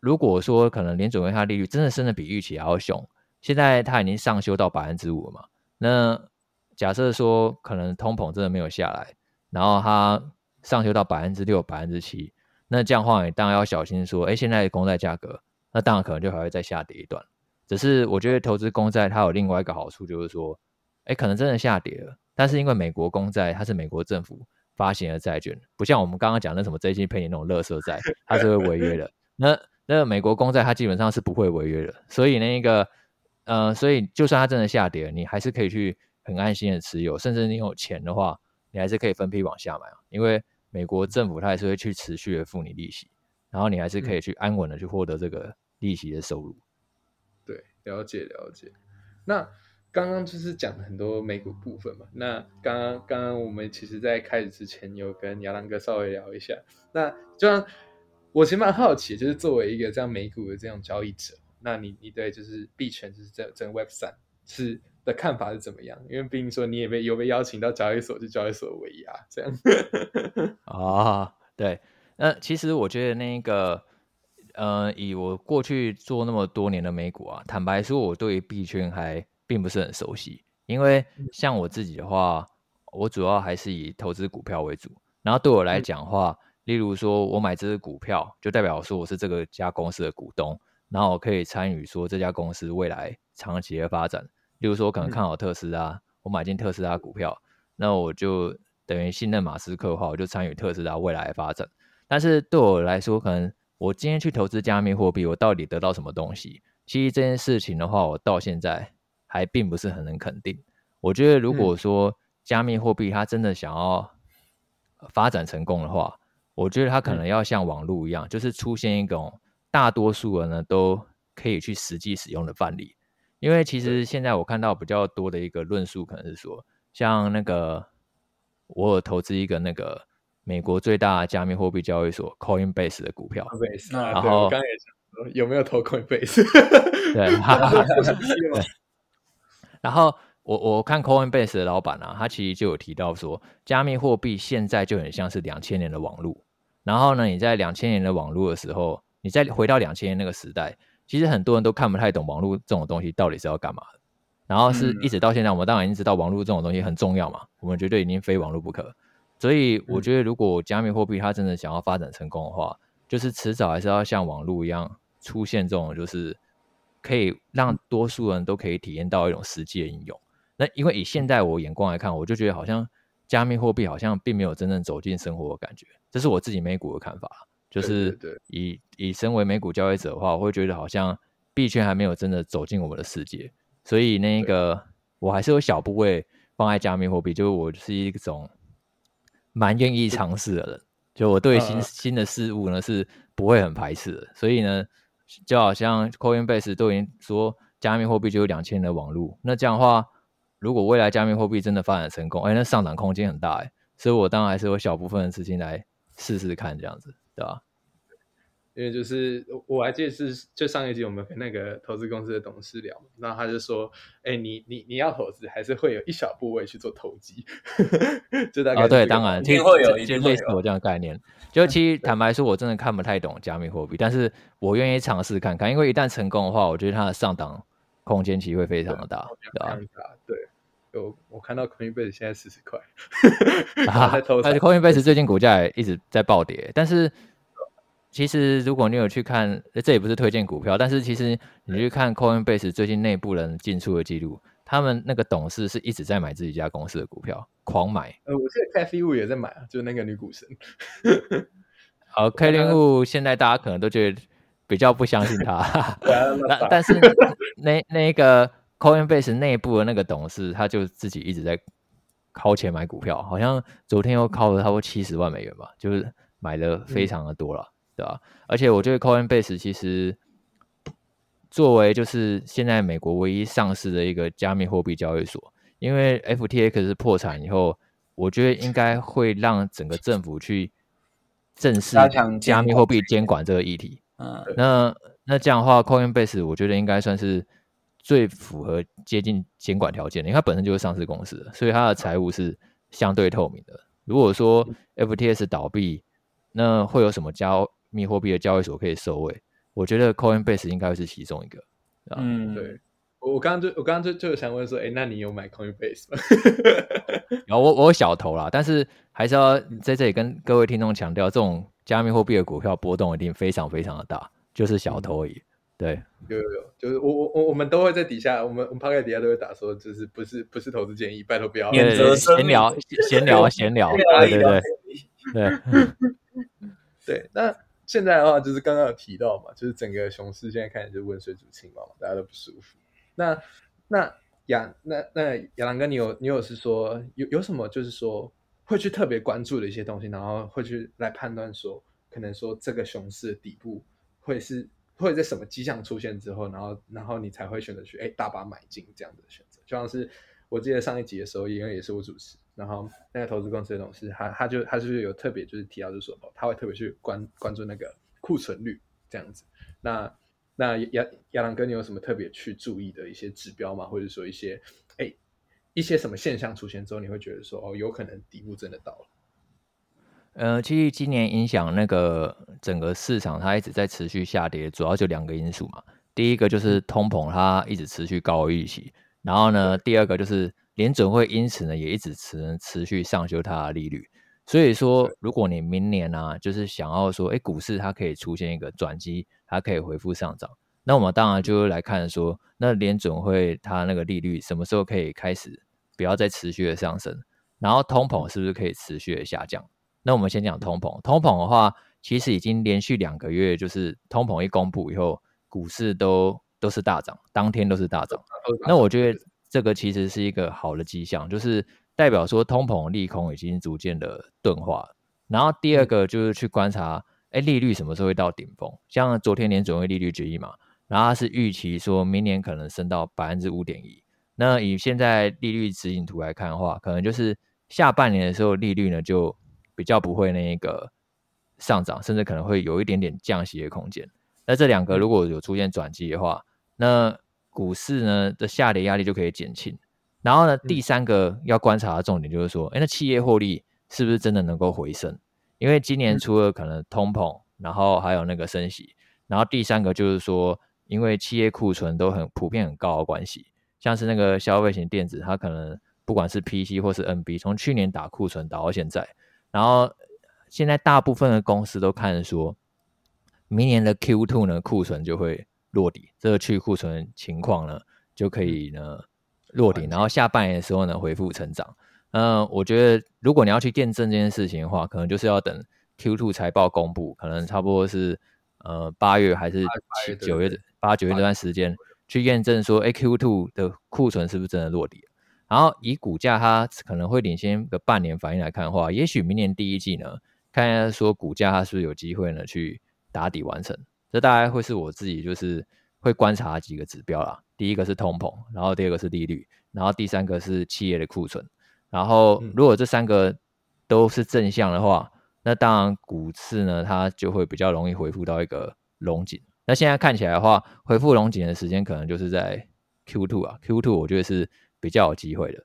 如果说可能联准会它利率真的升的比预期还要凶，现在它已经上修到百分之五嘛。那假设说可能通膨真的没有下来，然后它上修到百分之六、百分之七，那这样话你当然要小心说，哎，现在公债价格，那当然可能就还会再下跌一段。只是我觉得投资公债它有另外一个好处，就是说，哎，可能真的下跌了，但是因为美国公债它是美国政府。发行的债券不像我们刚刚讲的什么 J G 配你那种乐色债，它是会违约的。那那美国公债它基本上是不会违约的，所以那个呃，所以就算它真的下跌，你还是可以去很安心的持有，甚至你有钱的话，你还是可以分批往下买啊。因为美国政府它还是会去持续的付你利息，然后你还是可以去安稳的去获得这个利息的收入。对，了解了解。那。刚刚就是讲了很多美股部分嘛，那刚刚刚刚我们其实在开始之前有跟亚当哥稍微聊一下，那就像我其实蛮好奇，就是作为一个这样美股的这种交易者，那你你对就是币圈就是这整 Web 三是的看法是怎么样？因为毕竟说你也被有被邀请到交易所去交易所维亚这样。啊，对，那其实我觉得那个呃，以我过去做那么多年的美股啊，坦白说，我对币圈还。并不是很熟悉，因为像我自己的话，我主要还是以投资股票为主。然后对我来讲的话，例如说我买这只股票，就代表说我是这个家公司的股东，然后我可以参与说这家公司未来长期的发展。例如说我可能看好特斯拉，我买进特斯拉股票，那我就等于信任马斯克的话，我就参与特斯拉未来的发展。但是对我来说，可能我今天去投资加密货币，我到底得到什么东西？其实这件事情的话，我到现在。还并不是很能肯定。我觉得，如果说加密货币它真的想要发展成功的话，我觉得它可能要像网络一样，就是出现一种大多数人呢都可以去实际使用的范例。因为其实现在我看到比较多的一个论述，可能是说，像那个我有投资一个那个美国最大的加密货币交易所 Coinbase 的股票，然后刚也有没有投 Coinbase？对。然后我我看 Coinbase 的老板啊，他其实就有提到说，加密货币现在就很像是两千年的网络。然后呢，你在两千年的网络的时候，你再回到两千年那个时代，其实很多人都看不太懂网络这种东西到底是要干嘛的。然后是一直到现在，我们当然已经知道网络这种东西很重要嘛，我们绝对已经非网络不可。所以我觉得，如果加密货币它真的想要发展成功的话，就是迟早还是要像网络一样出现这种就是。可以让多数人都可以体验到一种实际的应用。那因为以现在我眼光来看，我就觉得好像加密货币好像并没有真正走进生活的感觉。这是我自己美股的看法，就是以以身为美股交易者的话，我会觉得好像币圈还没有真的走进我们的世界。所以那个我还是有小部位放在加密货币，就是我是一种蛮愿意尝试的人。就我对新新的事物呢是不会很排斥的。所以呢。就好像 Coinbase 都已经说加密货币就有两千的网络，那这样的话，如果未来加密货币真的发展成功，哎，那上涨空间很大哎，所以我当然还是有小部分的资金来试试看这样子，对吧？因为就是我还记得是就上一集我们跟那个投资公司的董事聊，然后他就说，哎，你你你要投资还是会有一小部位去做投机，就大概啊，对，当然一定会有，就类似我这样的概念。就其实坦白说，我真的看不太懂加密货币，但是我愿意尝试看看，因为一旦成功的话，我觉得它的上档空间其实会非常的大，对吧？对，有我看到 Coinbase 现在四十块，而且 Coinbase 最近股价也一直在暴跌，但是其实如果你有去看，这也不是推荐股票，但是其实你去看 Coinbase 最近内部人进出的记录，他们那个董事是一直在买自己家公司的股票，狂买。呃，我记得 Kathy Wu 也在买啊，就是那个女股神。好，Kathy Wu 现在大家可能都觉得。比较不相信他，但但是那那个 Coinbase 内部的那个董事，他就自己一直在掏钱买股票，好像昨天又掏了差不多七十万美元吧，就是买的非常的多了，对吧？而且我觉得 Coinbase 其实作为就是现在美国唯一上市的一个加密货币交易所，因为 FTX 破产以后，我觉得应该会让整个政府去正式加密货币监管这个议题。嗯，那那这样的话，Coinbase 我觉得应该算是最符合接近监管条件的，因为它本身就是上市公司，所以它的财务是相对透明的。如果说 FTS 倒闭，那会有什么加密货币的交易所可以收尾？我觉得 Coinbase 应该会是其中一个。嗯，对我我刚刚就我刚刚就就想问说，哎，那你有买 Coinbase 吗？然后我我小投啦，但是还是要在这里跟各位听众强调，这种。加密货币的股票波动一定非常非常的大，就是小投而已。对，有有有，就是我我我我们都会在底下，我们我们趴在底下都会打说，就是不是不是投资建议，拜托不要。免责闲聊，闲聊，闲聊，对对对对 对。那现在的话，就是刚刚有提到嘛，就是整个熊市现在看起来就是温水煮青蛙嘛，大家都不舒服。那那亚那那亚郎哥，你有你有是说有有什么就是说？会去特别关注的一些东西，然后会去来判断说，可能说这个熊市的底部会是会在什么迹象出现之后，然后然后你才会选择去哎大把买进这样的选择。就像是我记得上一集的时候，因为也是我主持，然后那个投资公司的董事，他他就他就是有特别就是提到，就是说他会特别去关关注那个库存率这样子。那那亚亚郎哥，你有什么特别去注意的一些指标吗？或者说一些哎？一些什么现象出现之后，你会觉得说哦，有可能底部真的到了。呃，其实今年影响那个整个市场，它一直在持续下跌，主要就两个因素嘛。第一个就是通膨，它一直持续高于预期。然后呢，第二个就是联准会因此呢也一直持持续上修它的利率。所以说，如果你明年呢，就是想要说，哎，股市它可以出现一个转机，它可以回复上涨，那我们当然就来看说，那联准会它那个利率什么时候可以开始？不要再持续的上升，然后通膨是不是可以持续的下降？那我们先讲通膨。通膨的话，其实已经连续两个月，就是通膨一公布以后，股市都都是大涨，当天都是大涨。那我觉得这个其实是一个好的迹象，就是代表说通膨利空已经逐渐的钝化。然后第二个就是去观察，哎，利率什么时候会到顶峰？像昨天年准会利率决议嘛，然后是预期说明年可能升到百分之五点一。那以现在利率指引图来看的话，可能就是下半年的时候利率呢就比较不会那个上涨，甚至可能会有一点点降息的空间。那这两个如果有出现转机的话，那股市呢的下跌压力就可以减轻。然后呢，第三个要观察的重点就是说，哎，那企业获利是不是真的能够回升？因为今年除了可能通膨，然后还有那个升息，然后第三个就是说，因为企业库存都很普遍很高的关系。像是那个消费型电子，它可能不管是 PC 或是 NB，从去年打库存打到现在，然后现在大部分的公司都看说，明年的 Q two 呢库存就会落底，这个去库存情况呢就可以呢落底，然后下半年的时候呢恢复成长。嗯，我觉得如果你要去验证这件事情的话，可能就是要等 Q two 财报公布，可能差不多是呃八月还是七九月八九月这段时间。去验证说，A Q two 的库存是不是真的落地？然后以股价它可能会领先个半年反应来看的话，也许明年第一季呢，看一下说股价它是不是有机会呢去打底完成。这大概会是我自己就是会观察几个指标啦。第一个是通膨，然后第二个是利率，然后第三个是企业的库存。然后如果这三个都是正向的话，那当然股市呢它就会比较容易恢复到一个龙井。那现在看起来的话，恢复龙井的时间可能就是在 Q two 啊，Q two 我觉得是比较有机会的。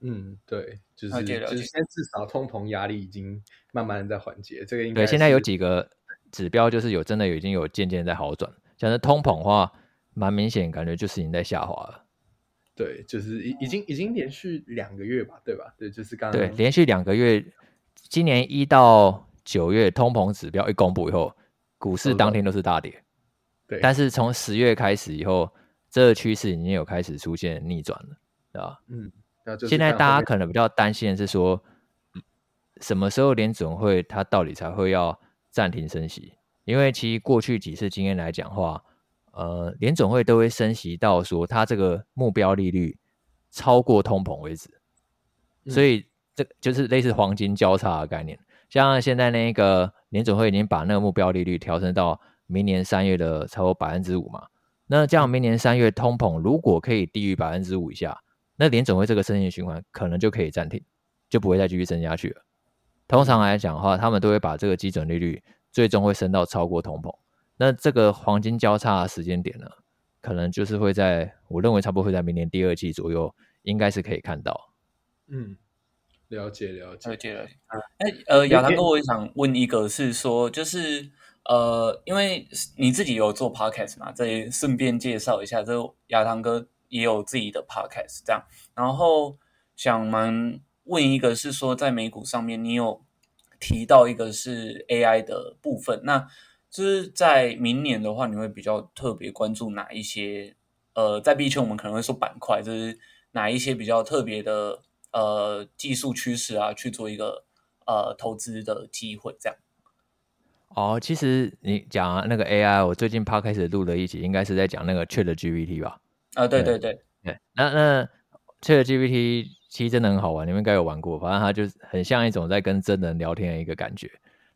嗯，对，就是就是现在至少通膨压力已经慢慢在缓解，这个应该对。现在有几个指标就是有真的有已经有渐渐在好转，像是通膨话，蛮明显，感觉就是已经在下滑了。对，就是已已经已经连续两个月吧，对吧？对，就是刚对连续两个月，今年一到九月通膨指标一公布以后，股市当天都是大跌。对，但是从十月开始以后，这个趋势已经有开始出现逆转了，对吧？嗯，现在大家可能比较担心的是说，什么时候联准会它到底才会要暂停升息？因为其实过去几次经验来讲话。呃，联总会都会升息到说，它这个目标利率超过通膨为止，所以这就是类似黄金交叉的概念。像现在那个联总会已经把那个目标利率调升到明年三月的超过百分之五嘛，那这样明年三月通膨如果可以低于百分之五以下，那联总会这个升息循环可能就可以暂停，就不会再继续升下去了。通常来讲的话，他们都会把这个基准利率最终会升到超过通膨。那这个黄金交叉时间点呢，可能就是会在我认为差不多会在明年第二季左右，应该是可以看到。嗯，了解了解了解了解。哎，呃，亚堂哥，我也想问一个，是说，就是呃，因为你自己有做 podcast 嘛，这顺便介绍一下，这亚堂哥也有自己的 podcast，这样。然后想蛮问一个，是说在美股上面，你有提到一个是 AI 的部分，那。就是在明年的话，你会比较特别关注哪一些？呃，在币圈我们可能会说板块，就是哪一些比较特别的呃技术趋势啊，去做一个呃投资的机会这样。哦，其实你讲那个 AI，我最近趴开始录了一集，应该是在讲那个 Chat GPT 吧？啊，对对对对。那那 Chat GPT 其实真的很好玩，你们应该有玩过，反正它就是很像一种在跟真人聊天的一个感觉，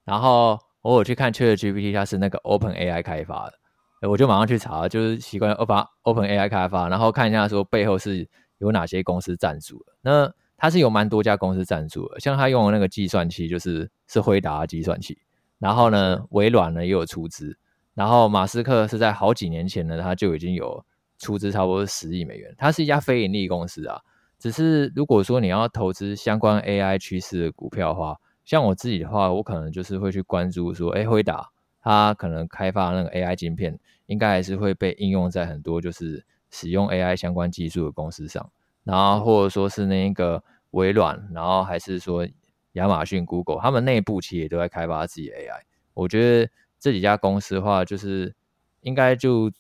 然后。我有去看 Chat GPT，它是那个 Open AI 开发的，我就马上去查，就是习惯 o 发 Open AI 开发，然后看一下说背后是有哪些公司赞助的。那它是有蛮多家公司赞助的，像它用的那个计算器就是是辉达计算器，然后呢，微软呢也有出资，然后马斯克是在好几年前呢，他就已经有出资差不多十亿美元。它是一家非盈利公司啊，只是如果说你要投资相关 AI 趋势的股票的话，像我自己的话，我可能就是会去关注说，哎，辉达它可能开发那个 AI 晶片，应该还是会被应用在很多就是使用 AI 相关技术的公司上，然后或者说是那个微软，然后还是说亚马逊、Google，他们内部其实也都在开发自己 AI。我觉得这几家公司的话，就是应该就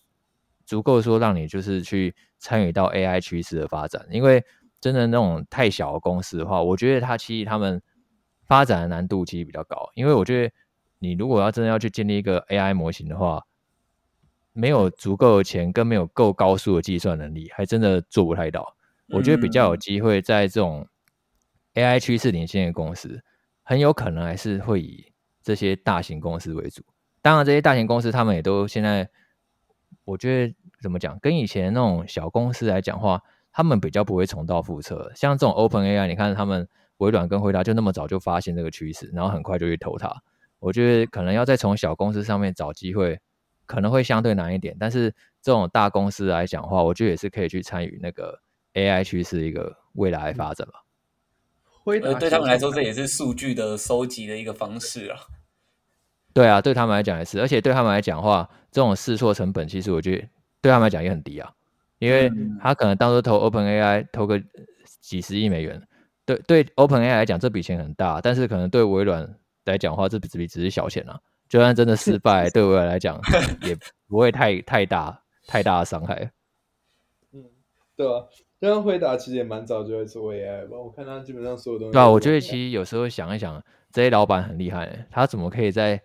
足够说让你就是去参与到 AI 趋势的发展，因为真的那种太小的公司的话，我觉得它其实他们。发展的难度其实比较高，因为我觉得你如果要真的要去建立一个 AI 模型的话，没有足够的钱跟没有够高速的计算能力，还真的做不太到。我觉得比较有机会在这种 AI 趋势领先的公司，很有可能还是会以这些大型公司为主。当然，这些大型公司他们也都现在，我觉得怎么讲，跟以前那种小公司来讲话，他们比较不会重蹈覆辙。像这种 Open AI，你看他们。微软跟辉达就那么早就发现这个趋势，然后很快就去投它。我觉得可能要再从小公司上面找机会，可能会相对难一点。但是这种大公司来讲话，我觉得也是可以去参与那个 AI 趋势一个未来发展吧。辉达对他们来说，这也是数据的收集的一个方式啊。对啊，对他们来讲也是，而且对他们来讲话，这种试错成本其实我觉得对他们来讲也很低啊，因为他可能当初投 OpenAI 投个几十亿美元。对对，OpenAI 来讲这笔钱很大，但是可能对微软来讲的话，这笔只是小钱啊。就算真的失败，对微软来讲 也不会太太大太大的伤害。嗯，对啊，这样回答其实也蛮早就会做 AI 吧？我看他基本上所有东西。对啊，我觉得其实有时候想一想，这些老板很厉害，他怎么可以在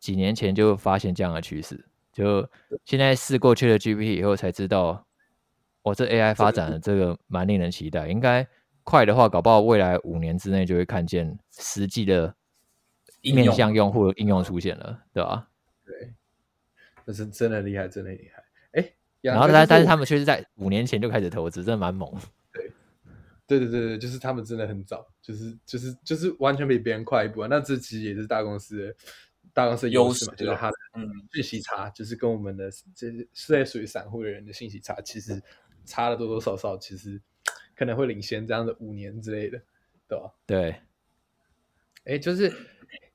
几年前就发现这样的趋势？就现在试过去了 GPT 以后才知道，我这 AI 发展的这个蛮令人期待，应该。快的话，搞不好未来五年之内就会看见实际的面向用户的应用出现了，对吧？对，那是真的厉害，真的厉害。哎，然后但但是他们却是在五年前就开始投资，真的蛮猛。对，对对对对，就是他们真的很早，就是就是就是完全比别人快一步啊。那这其实也是大公司的大公司的优势嘛，就是它的嗯信息差，就是跟我们的这是在属于散户的人的信息差，其实差了多多少少，其实。可能会领先这样的五年之类的，对吧？对，哎，就是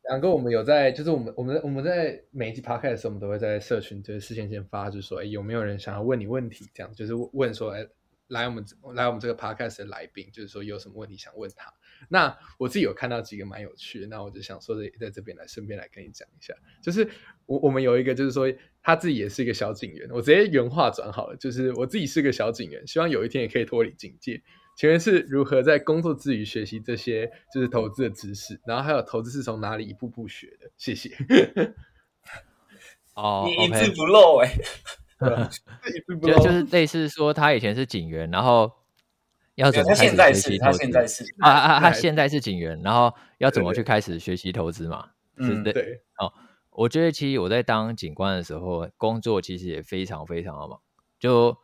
两个我们有在，就是我们我们我们在每一集 podcast 的时候，我们都会在社群就是事先先发，就是说，哎，有没有人想要问你问题？这样就是问说，哎，来我们来我们这个 podcast 的来宾，就是说有什么问题想问他。那我自己有看到几个蛮有趣的，那我就想说的，在这边来顺便来跟你讲一下，就是我我们有一个就是说他自己也是一个小警员，我直接原话转好了，就是我自己是个小警员，希望有一天也可以脱离警戒。请问是如何在工作之余学习这些就是投资的知识，然后还有投资是从哪里一步步学的？谢谢。哦，你一字不漏 哎，就就是类似说他以前是警员，然后要怎么开始学习投资？他现在是啊啊，他现在是警员，然后要怎么去开始学习投资嘛？嗯，对。哦，我觉得其实我在当警官的时候，工作其实也非常非常的忙，就。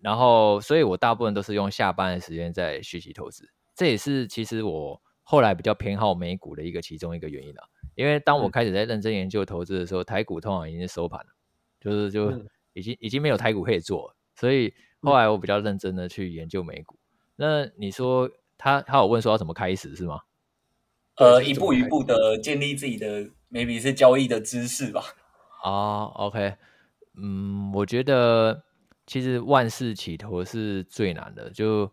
然后，所以我大部分都是用下班的时间在学习投资，这也是其实我后来比较偏好美股的一个其中一个原因啊。因为当我开始在认真研究投资的时候，台股通常已经收盘了，就是就已经已经没有台股可以做，所以后来我比较认真的去研究美股。那你说他他有问说要怎么开始是吗？呃，一步一步的建立自己的 maybe 是交易的知识吧。啊，OK，嗯，我觉得。其实万事起头是最难的，就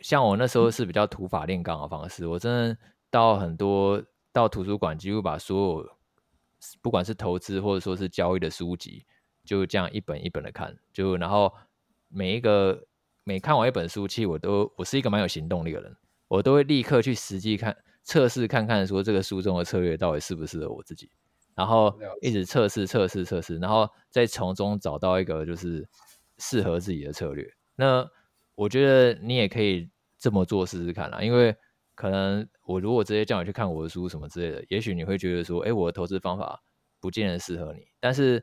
像我那时候是比较土法炼钢的方式，我真的到很多到图书馆，几乎把所有不管是投资或者说是交易的书籍，就这样一本一本的看，就然后每一个每看完一本书，其实我都我是一个蛮有行动力的人，我都会立刻去实际看测试看看，说这个书中的策略到底适不适合我自己。然后一直测试测试测试，然后再从中找到一个就是适合自己的策略。那我觉得你也可以这么做试试看啦，因为可能我如果直接叫你去看我的书什么之类的，也许你会觉得说，哎，我的投资方法不见得适合你。但是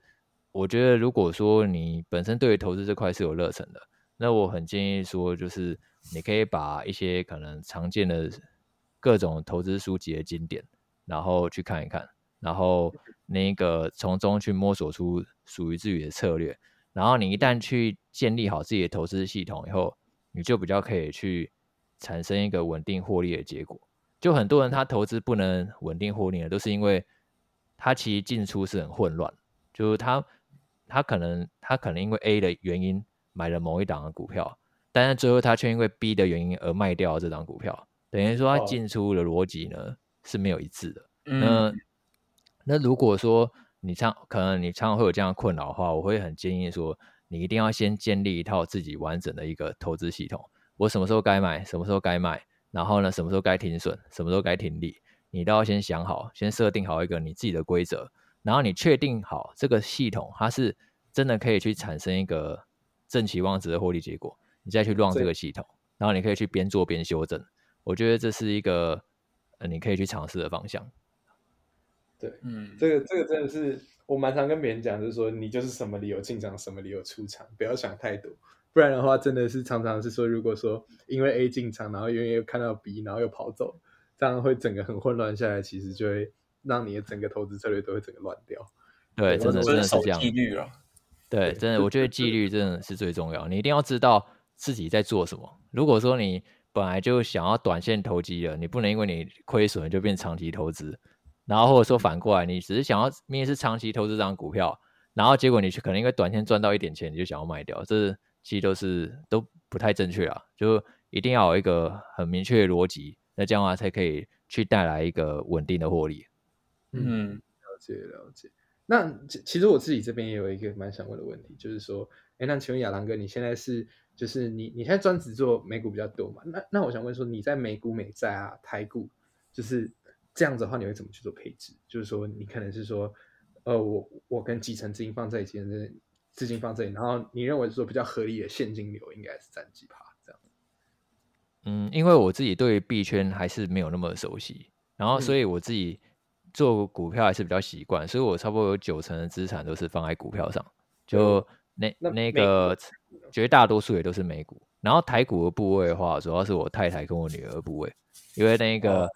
我觉得如果说你本身对于投资这块是有热忱的，那我很建议说，就是你可以把一些可能常见的各种投资书籍的经典，然后去看一看。然后那个从中去摸索出属于自己的策略，然后你一旦去建立好自己的投资系统以后，你就比较可以去产生一个稳定获利的结果。就很多人他投资不能稳定获利的，都是因为他其实进出是很混乱，就是他他可能他可能因为 A 的原因买了某一档的股票，但是最后他却因为 B 的原因而卖掉这档股票，等于说他进出的逻辑呢是没有一致的。那那如果说你常可能你常常会有这样困扰的话，我会很建议说，你一定要先建立一套自己完整的一个投资系统。我什么时候该买，什么时候该卖，然后呢，什么时候该停损，什么时候该停利，你都要先想好，先设定好一个你自己的规则。然后你确定好这个系统它是真的可以去产生一个正期望值的获利结果，你再去乱这个系统，然后你可以去边做边修正。我觉得这是一个呃你可以去尝试的方向。对，嗯，这个这个真的是我蛮常跟别人讲，就是说你就是什么理由进场，什么理由出场，不要想太多，不然的话真的是常常是说，如果说因为 A 进场，然后因为又看到 B，然后又跑走，这样会整个很混乱下来，其实就会让你的整个投资策略都会整个乱掉。对，真的真的是这样。纪律啊，对，真的，我觉得纪律真的是最重要，你一定要知道自己在做什么。如果说你本来就想要短线投机了，你不能因为你亏损就变长期投资。然后或者说反过来，你只是想要明明是长期投资这张股票，然后结果你可能因为短线赚到一点钱，你就想要卖掉，这其实都是都不太正确啊！就一定要有一个很明确的逻辑，那这样的话才可以去带来一个稳定的获利。嗯，了解了解。那其实我自己这边也有一个蛮想问的问题，就是说，哎，那请问亚当哥，你现在是就是你你现在专职做美股比较多嘛？那那我想问说，你在美股、美债啊、台股，就是。这样子的话，你会怎么去做配置？就是说，你可能是说，呃，我我跟几成资金放在一起，资金放这里，然后你认为说比较合理的现金流应该是占几趴这样？嗯，因为我自己对币圈还是没有那么熟悉，然后所以我自己做股票还是比较习惯，所以我差不多有九成的资产都是放在股票上，就那那个绝大多数也都是美股，然后台股的部位的话，主要是我太太跟我女儿部位，因为那个。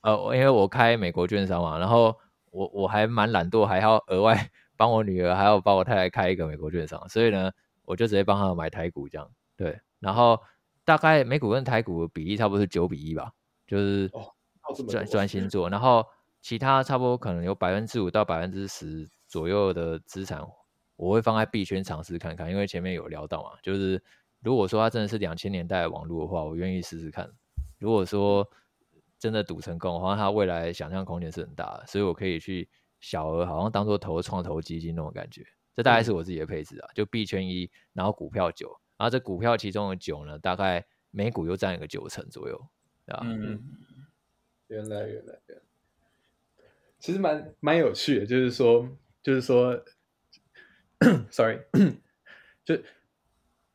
呃，因为我开美国券商嘛，然后我我还蛮懒惰，还要额外帮我女儿，还要帮我太太开一个美国券商，所以呢，我就直接帮她买台股这样。对，然后大概美股跟台股比例差不多是九比一吧，就是专专心做。然后其他差不多可能有百分之五到百分之十左右的资产，我会放在币圈尝试看看，因为前面有聊到嘛，就是如果说它真的是两千年代的网络的话，我愿意试试看。如果说真的赌成功的话，它未来想象空间是很大的，所以我可以去小额好像当做投创投基金那种感觉。这大概是我自己的配置啊，就币圈一，然后股票九，然后这股票其中的九呢，大概每股又占一个九成左右，对吧？嗯，原来原来原来，其实蛮蛮有趣的，就是说就是说，sorry，就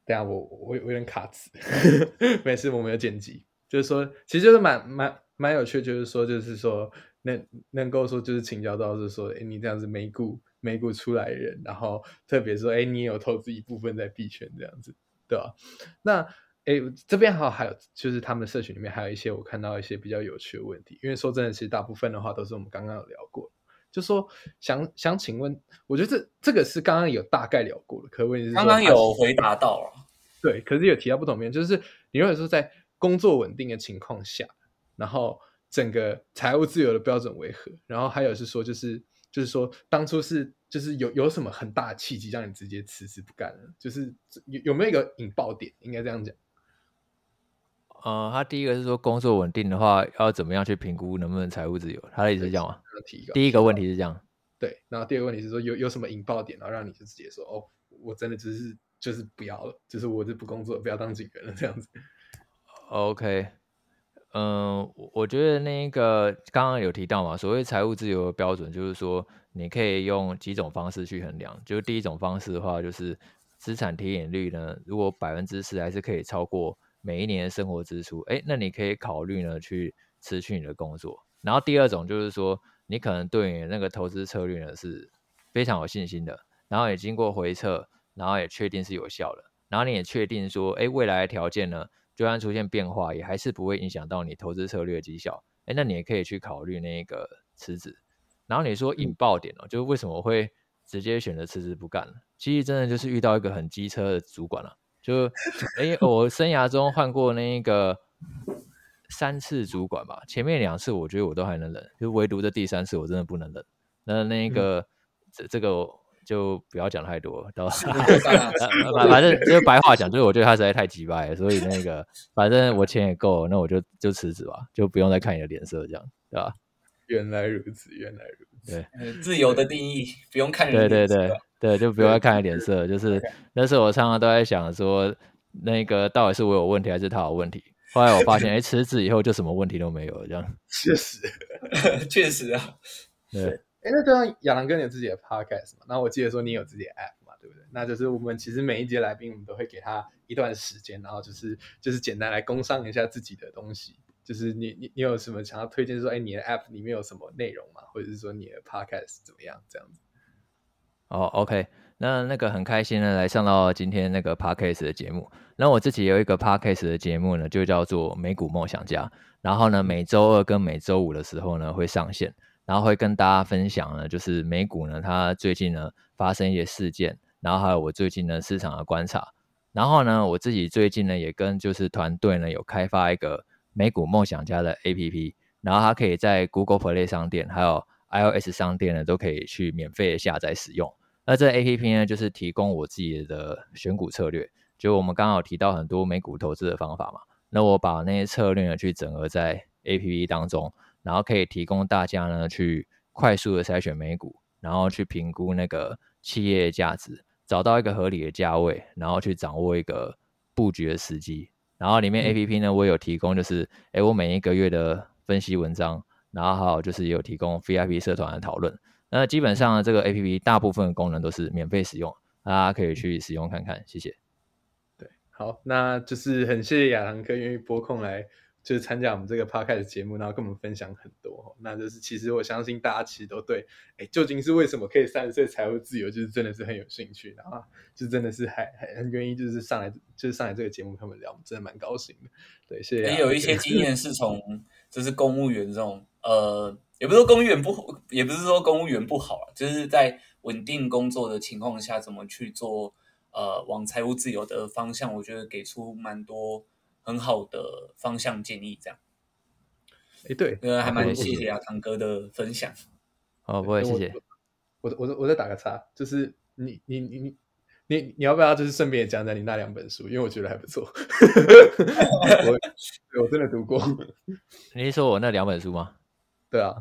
等下我我我有点卡词，没事，我没有剪辑，就是说其实就是蛮蛮蛮有趣，就是说就是说能能够说就是请教到是说，哎，你这样子美股美股出来的人，然后特别说，哎，你也有投资一部分在币圈这样子，对吧？那哎，这边还有还有，就是他们的社群里面还有一些我看到一些比较有趣的问题。因为说真的，其实大部分的话都是我们刚刚有聊过，就说想想请问，我觉得这这个是刚刚有大概聊过了，可问题是刚刚有回答到了，对，可是有提到不同面，就是你如果说在工作稳定的情况下，然后整个财务自由的标准为何？然后还有是说，就是就是说当初是就是有有什么很大的契机让你直接辞职不干了？就是有有没有一个引爆点？应该这样讲。呃，他第一个是说工作稳定的话，要怎么样去评估能不能财务自由？他的意思是这样吗？第一个问题是这样，对。然后第二个问题是说有有什么引爆点，然后让你就直接说哦，我真的只是就是不要了，就是我就不工作，不要当警员了这样子。OK，嗯，我觉得那个刚刚有提到嘛，所谓财务自由的标准，就是说你可以用几种方式去衡量。就是第一种方式的话，就是资产贴现率呢，如果百分之十还是可以超过。每一年的生活支出，哎，那你可以考虑呢去辞去你的工作。然后第二种就是说，你可能对你那个投资策略呢是非常有信心的，然后也经过回测，然后也确定是有效的，然后你也确定说，哎，未来的条件呢，就算出现变化，也还是不会影响到你投资策略的绩效。哎，那你也可以去考虑那个辞职。然后你说引爆点哦，就是为什么会直接选择辞职不干了？其实真的就是遇到一个很机车的主管了。就哎，我生涯中换过那个三次主管吧，前面两次我觉得我都还能忍，就唯独这第三次我真的不能忍。那那个这这个就不要讲太多，到 反反正就是白话讲，就是我觉得他实在太鸡掰了，所以那个反正我钱也够，那我就就辞职吧，就不用再看你的脸色，这样对吧？原来如此，原来如此。对，自由的定义不用看人对对对。对，就不用看脸色，就是那时候我常常都在想说，那个到底是我有问题还是他有问题？后来我发现，哎，辞职以后就什么问题都没有了，这样。确实，确实啊。对，哎，那就像亚兰哥你有自己的 podcast 嘛？然后我记得说你有自己的 app 嘛，对不对？那就是我们其实每一节来宾，我们都会给他一段时间，然后就是就是简单来工商一下自己的东西。就是你你你有什么想要推荐？说，哎，你的 app 里面有什么内容吗？或者是说你的 podcast 怎么样？这样子。哦，OK，那那个很开心呢，来上到今天那个 Podcast 的节目。那我自己有一个 Podcast 的节目呢，就叫做美股梦想家。然后呢，每周二跟每周五的时候呢会上线，然后会跟大家分享呢，就是美股呢它最近呢发生一些事件，然后还有我最近呢市场的观察。然后呢，我自己最近呢也跟就是团队呢有开发一个美股梦想家的 APP，然后它可以在 Google Play 商店还有 iOS 商店呢都可以去免费下载使用。那这 A P P 呢，就是提供我自己的选股策略。就我们刚好提到很多美股投资的方法嘛，那我把那些策略呢去整合在 A P P 当中，然后可以提供大家呢去快速的筛选美股，然后去评估那个企业价值，找到一个合理的价位，然后去掌握一个布局的时机。然后里面 A P P 呢，我有提供就是，哎，我每一个月的分析文章，然后还有就是有提供 V I P 社团的讨论。那基本上这个 A P P 大部分的功能都是免费使用，大家可以去使用看看，谢谢。对，好，那就是很谢谢亚堂哥愿意拨空来，就是参加我们这个 podcast 节目，然后跟我们分享很多。那就是其实我相信大家其实都对，哎，究竟是为什么可以三十岁财务自由，就是真的是很有兴趣，然后就真的是还还很愿意就是上来就是上来这个节目跟我们聊，真的蛮高兴的。对，谢谢。也有一些经验是从就是公务员这种呃。也不是说公务员不，也不是说公务员不好啊，就是在稳定工作的情况下，怎么去做呃往财务自由的方向，我觉得给出蛮多很好的方向建议。这样，哎，对，呃，还蛮好谢谢啊堂哥的分享。哦，不会，我谢谢。我我我我再打个叉，就是你你你你你你要不要就是顺便也讲讲你那两本书？因为我觉得还不错，我我真的读过，你是说我那两本书吗？对啊，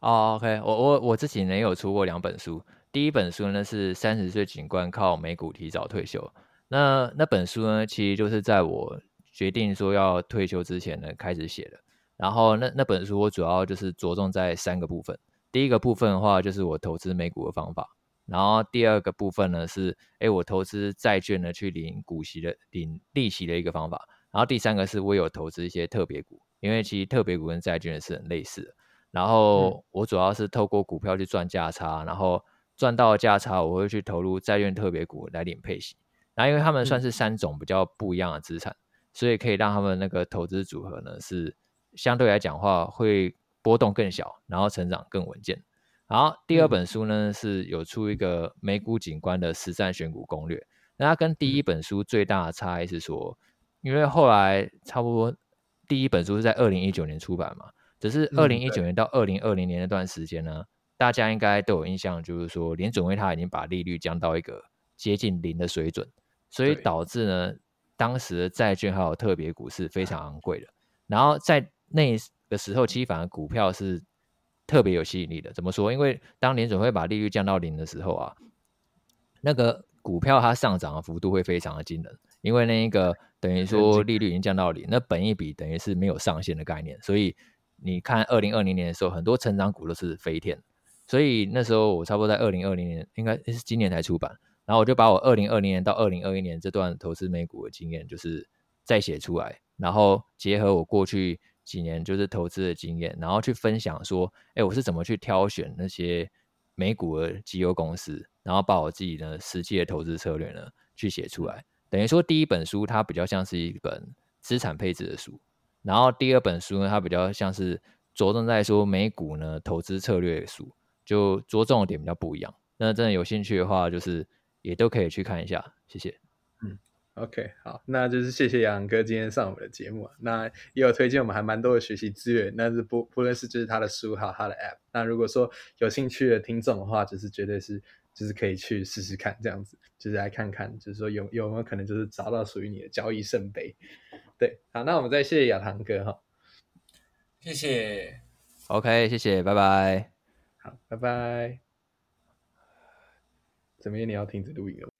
哦，OK，我我我自己呢也有出过两本书。第一本书呢是三十岁警官靠美股提早退休。那那本书呢，其实就是在我决定说要退休之前呢开始写的。然后那那本书我主要就是着重在三个部分。第一个部分的话，就是我投资美股的方法。然后第二个部分呢是，哎，我投资债券呢去领股息的、领利息的一个方法。然后第三个是我有投资一些特别股，因为其实特别股跟债券是很类似的。然后我主要是透过股票去赚价差，然后赚到价差，我会去投入债券特别股来领配息。然后因为他们算是三种比较不一样的资产，所以可以让他们那个投资组合呢是相对来讲话会波动更小，然后成长更稳健。然后第二本书呢是有出一个美股景观的实战选股攻略。那它跟第一本书最大的差异是说，因为后来差不多第一本书是在二零一九年出版嘛。只是二零一九年到二零二零年那段时间呢，大家应该都有印象，就是说联准会它已经把利率降到一个接近零的水准，所以导致呢，当时的债券还有特别股是非常昂贵的。然后在那个时候，其实反而股票是特别有吸引力的。怎么说？因为当联准会把利率降到零的时候啊，那个股票它上涨的幅度会非常的惊人，因为那一个 等于说利率已经降到零，那本一笔等于是没有上限的概念，所以。你看，二零二零年的时候，很多成长股都是飞天，所以那时候我差不多在二零二零年，应该是今年才出版，然后我就把我二零二零年到二零二一年这段投资美股的经验，就是再写出来，然后结合我过去几年就是投资的经验，然后去分享说，哎，我是怎么去挑选那些美股的绩优公司，然后把我自己的实际的投资策略呢去写出来，等于说第一本书它比较像是一本资产配置的书。然后第二本书呢，它比较像是着重在说美股呢投资策略书，就着重的点比较不一样。那真的有兴趣的话，就是也都可以去看一下。谢谢。嗯，OK，好，那就是谢谢杨哥今天上我们的节目啊。那也有推荐我们还蛮多的学习资源，那是不不论是就是他的书还有他的 App。那如果说有兴趣的听众的话，就是绝对是就是可以去试试看这样子，就是来看看，就是说有有没有可能就是找到属于你的交易圣杯。对，好，那我们再谢谢亚堂哥哈，谢谢，OK，谢谢，拜拜，好，拜拜，怎么样？你要停止录音了？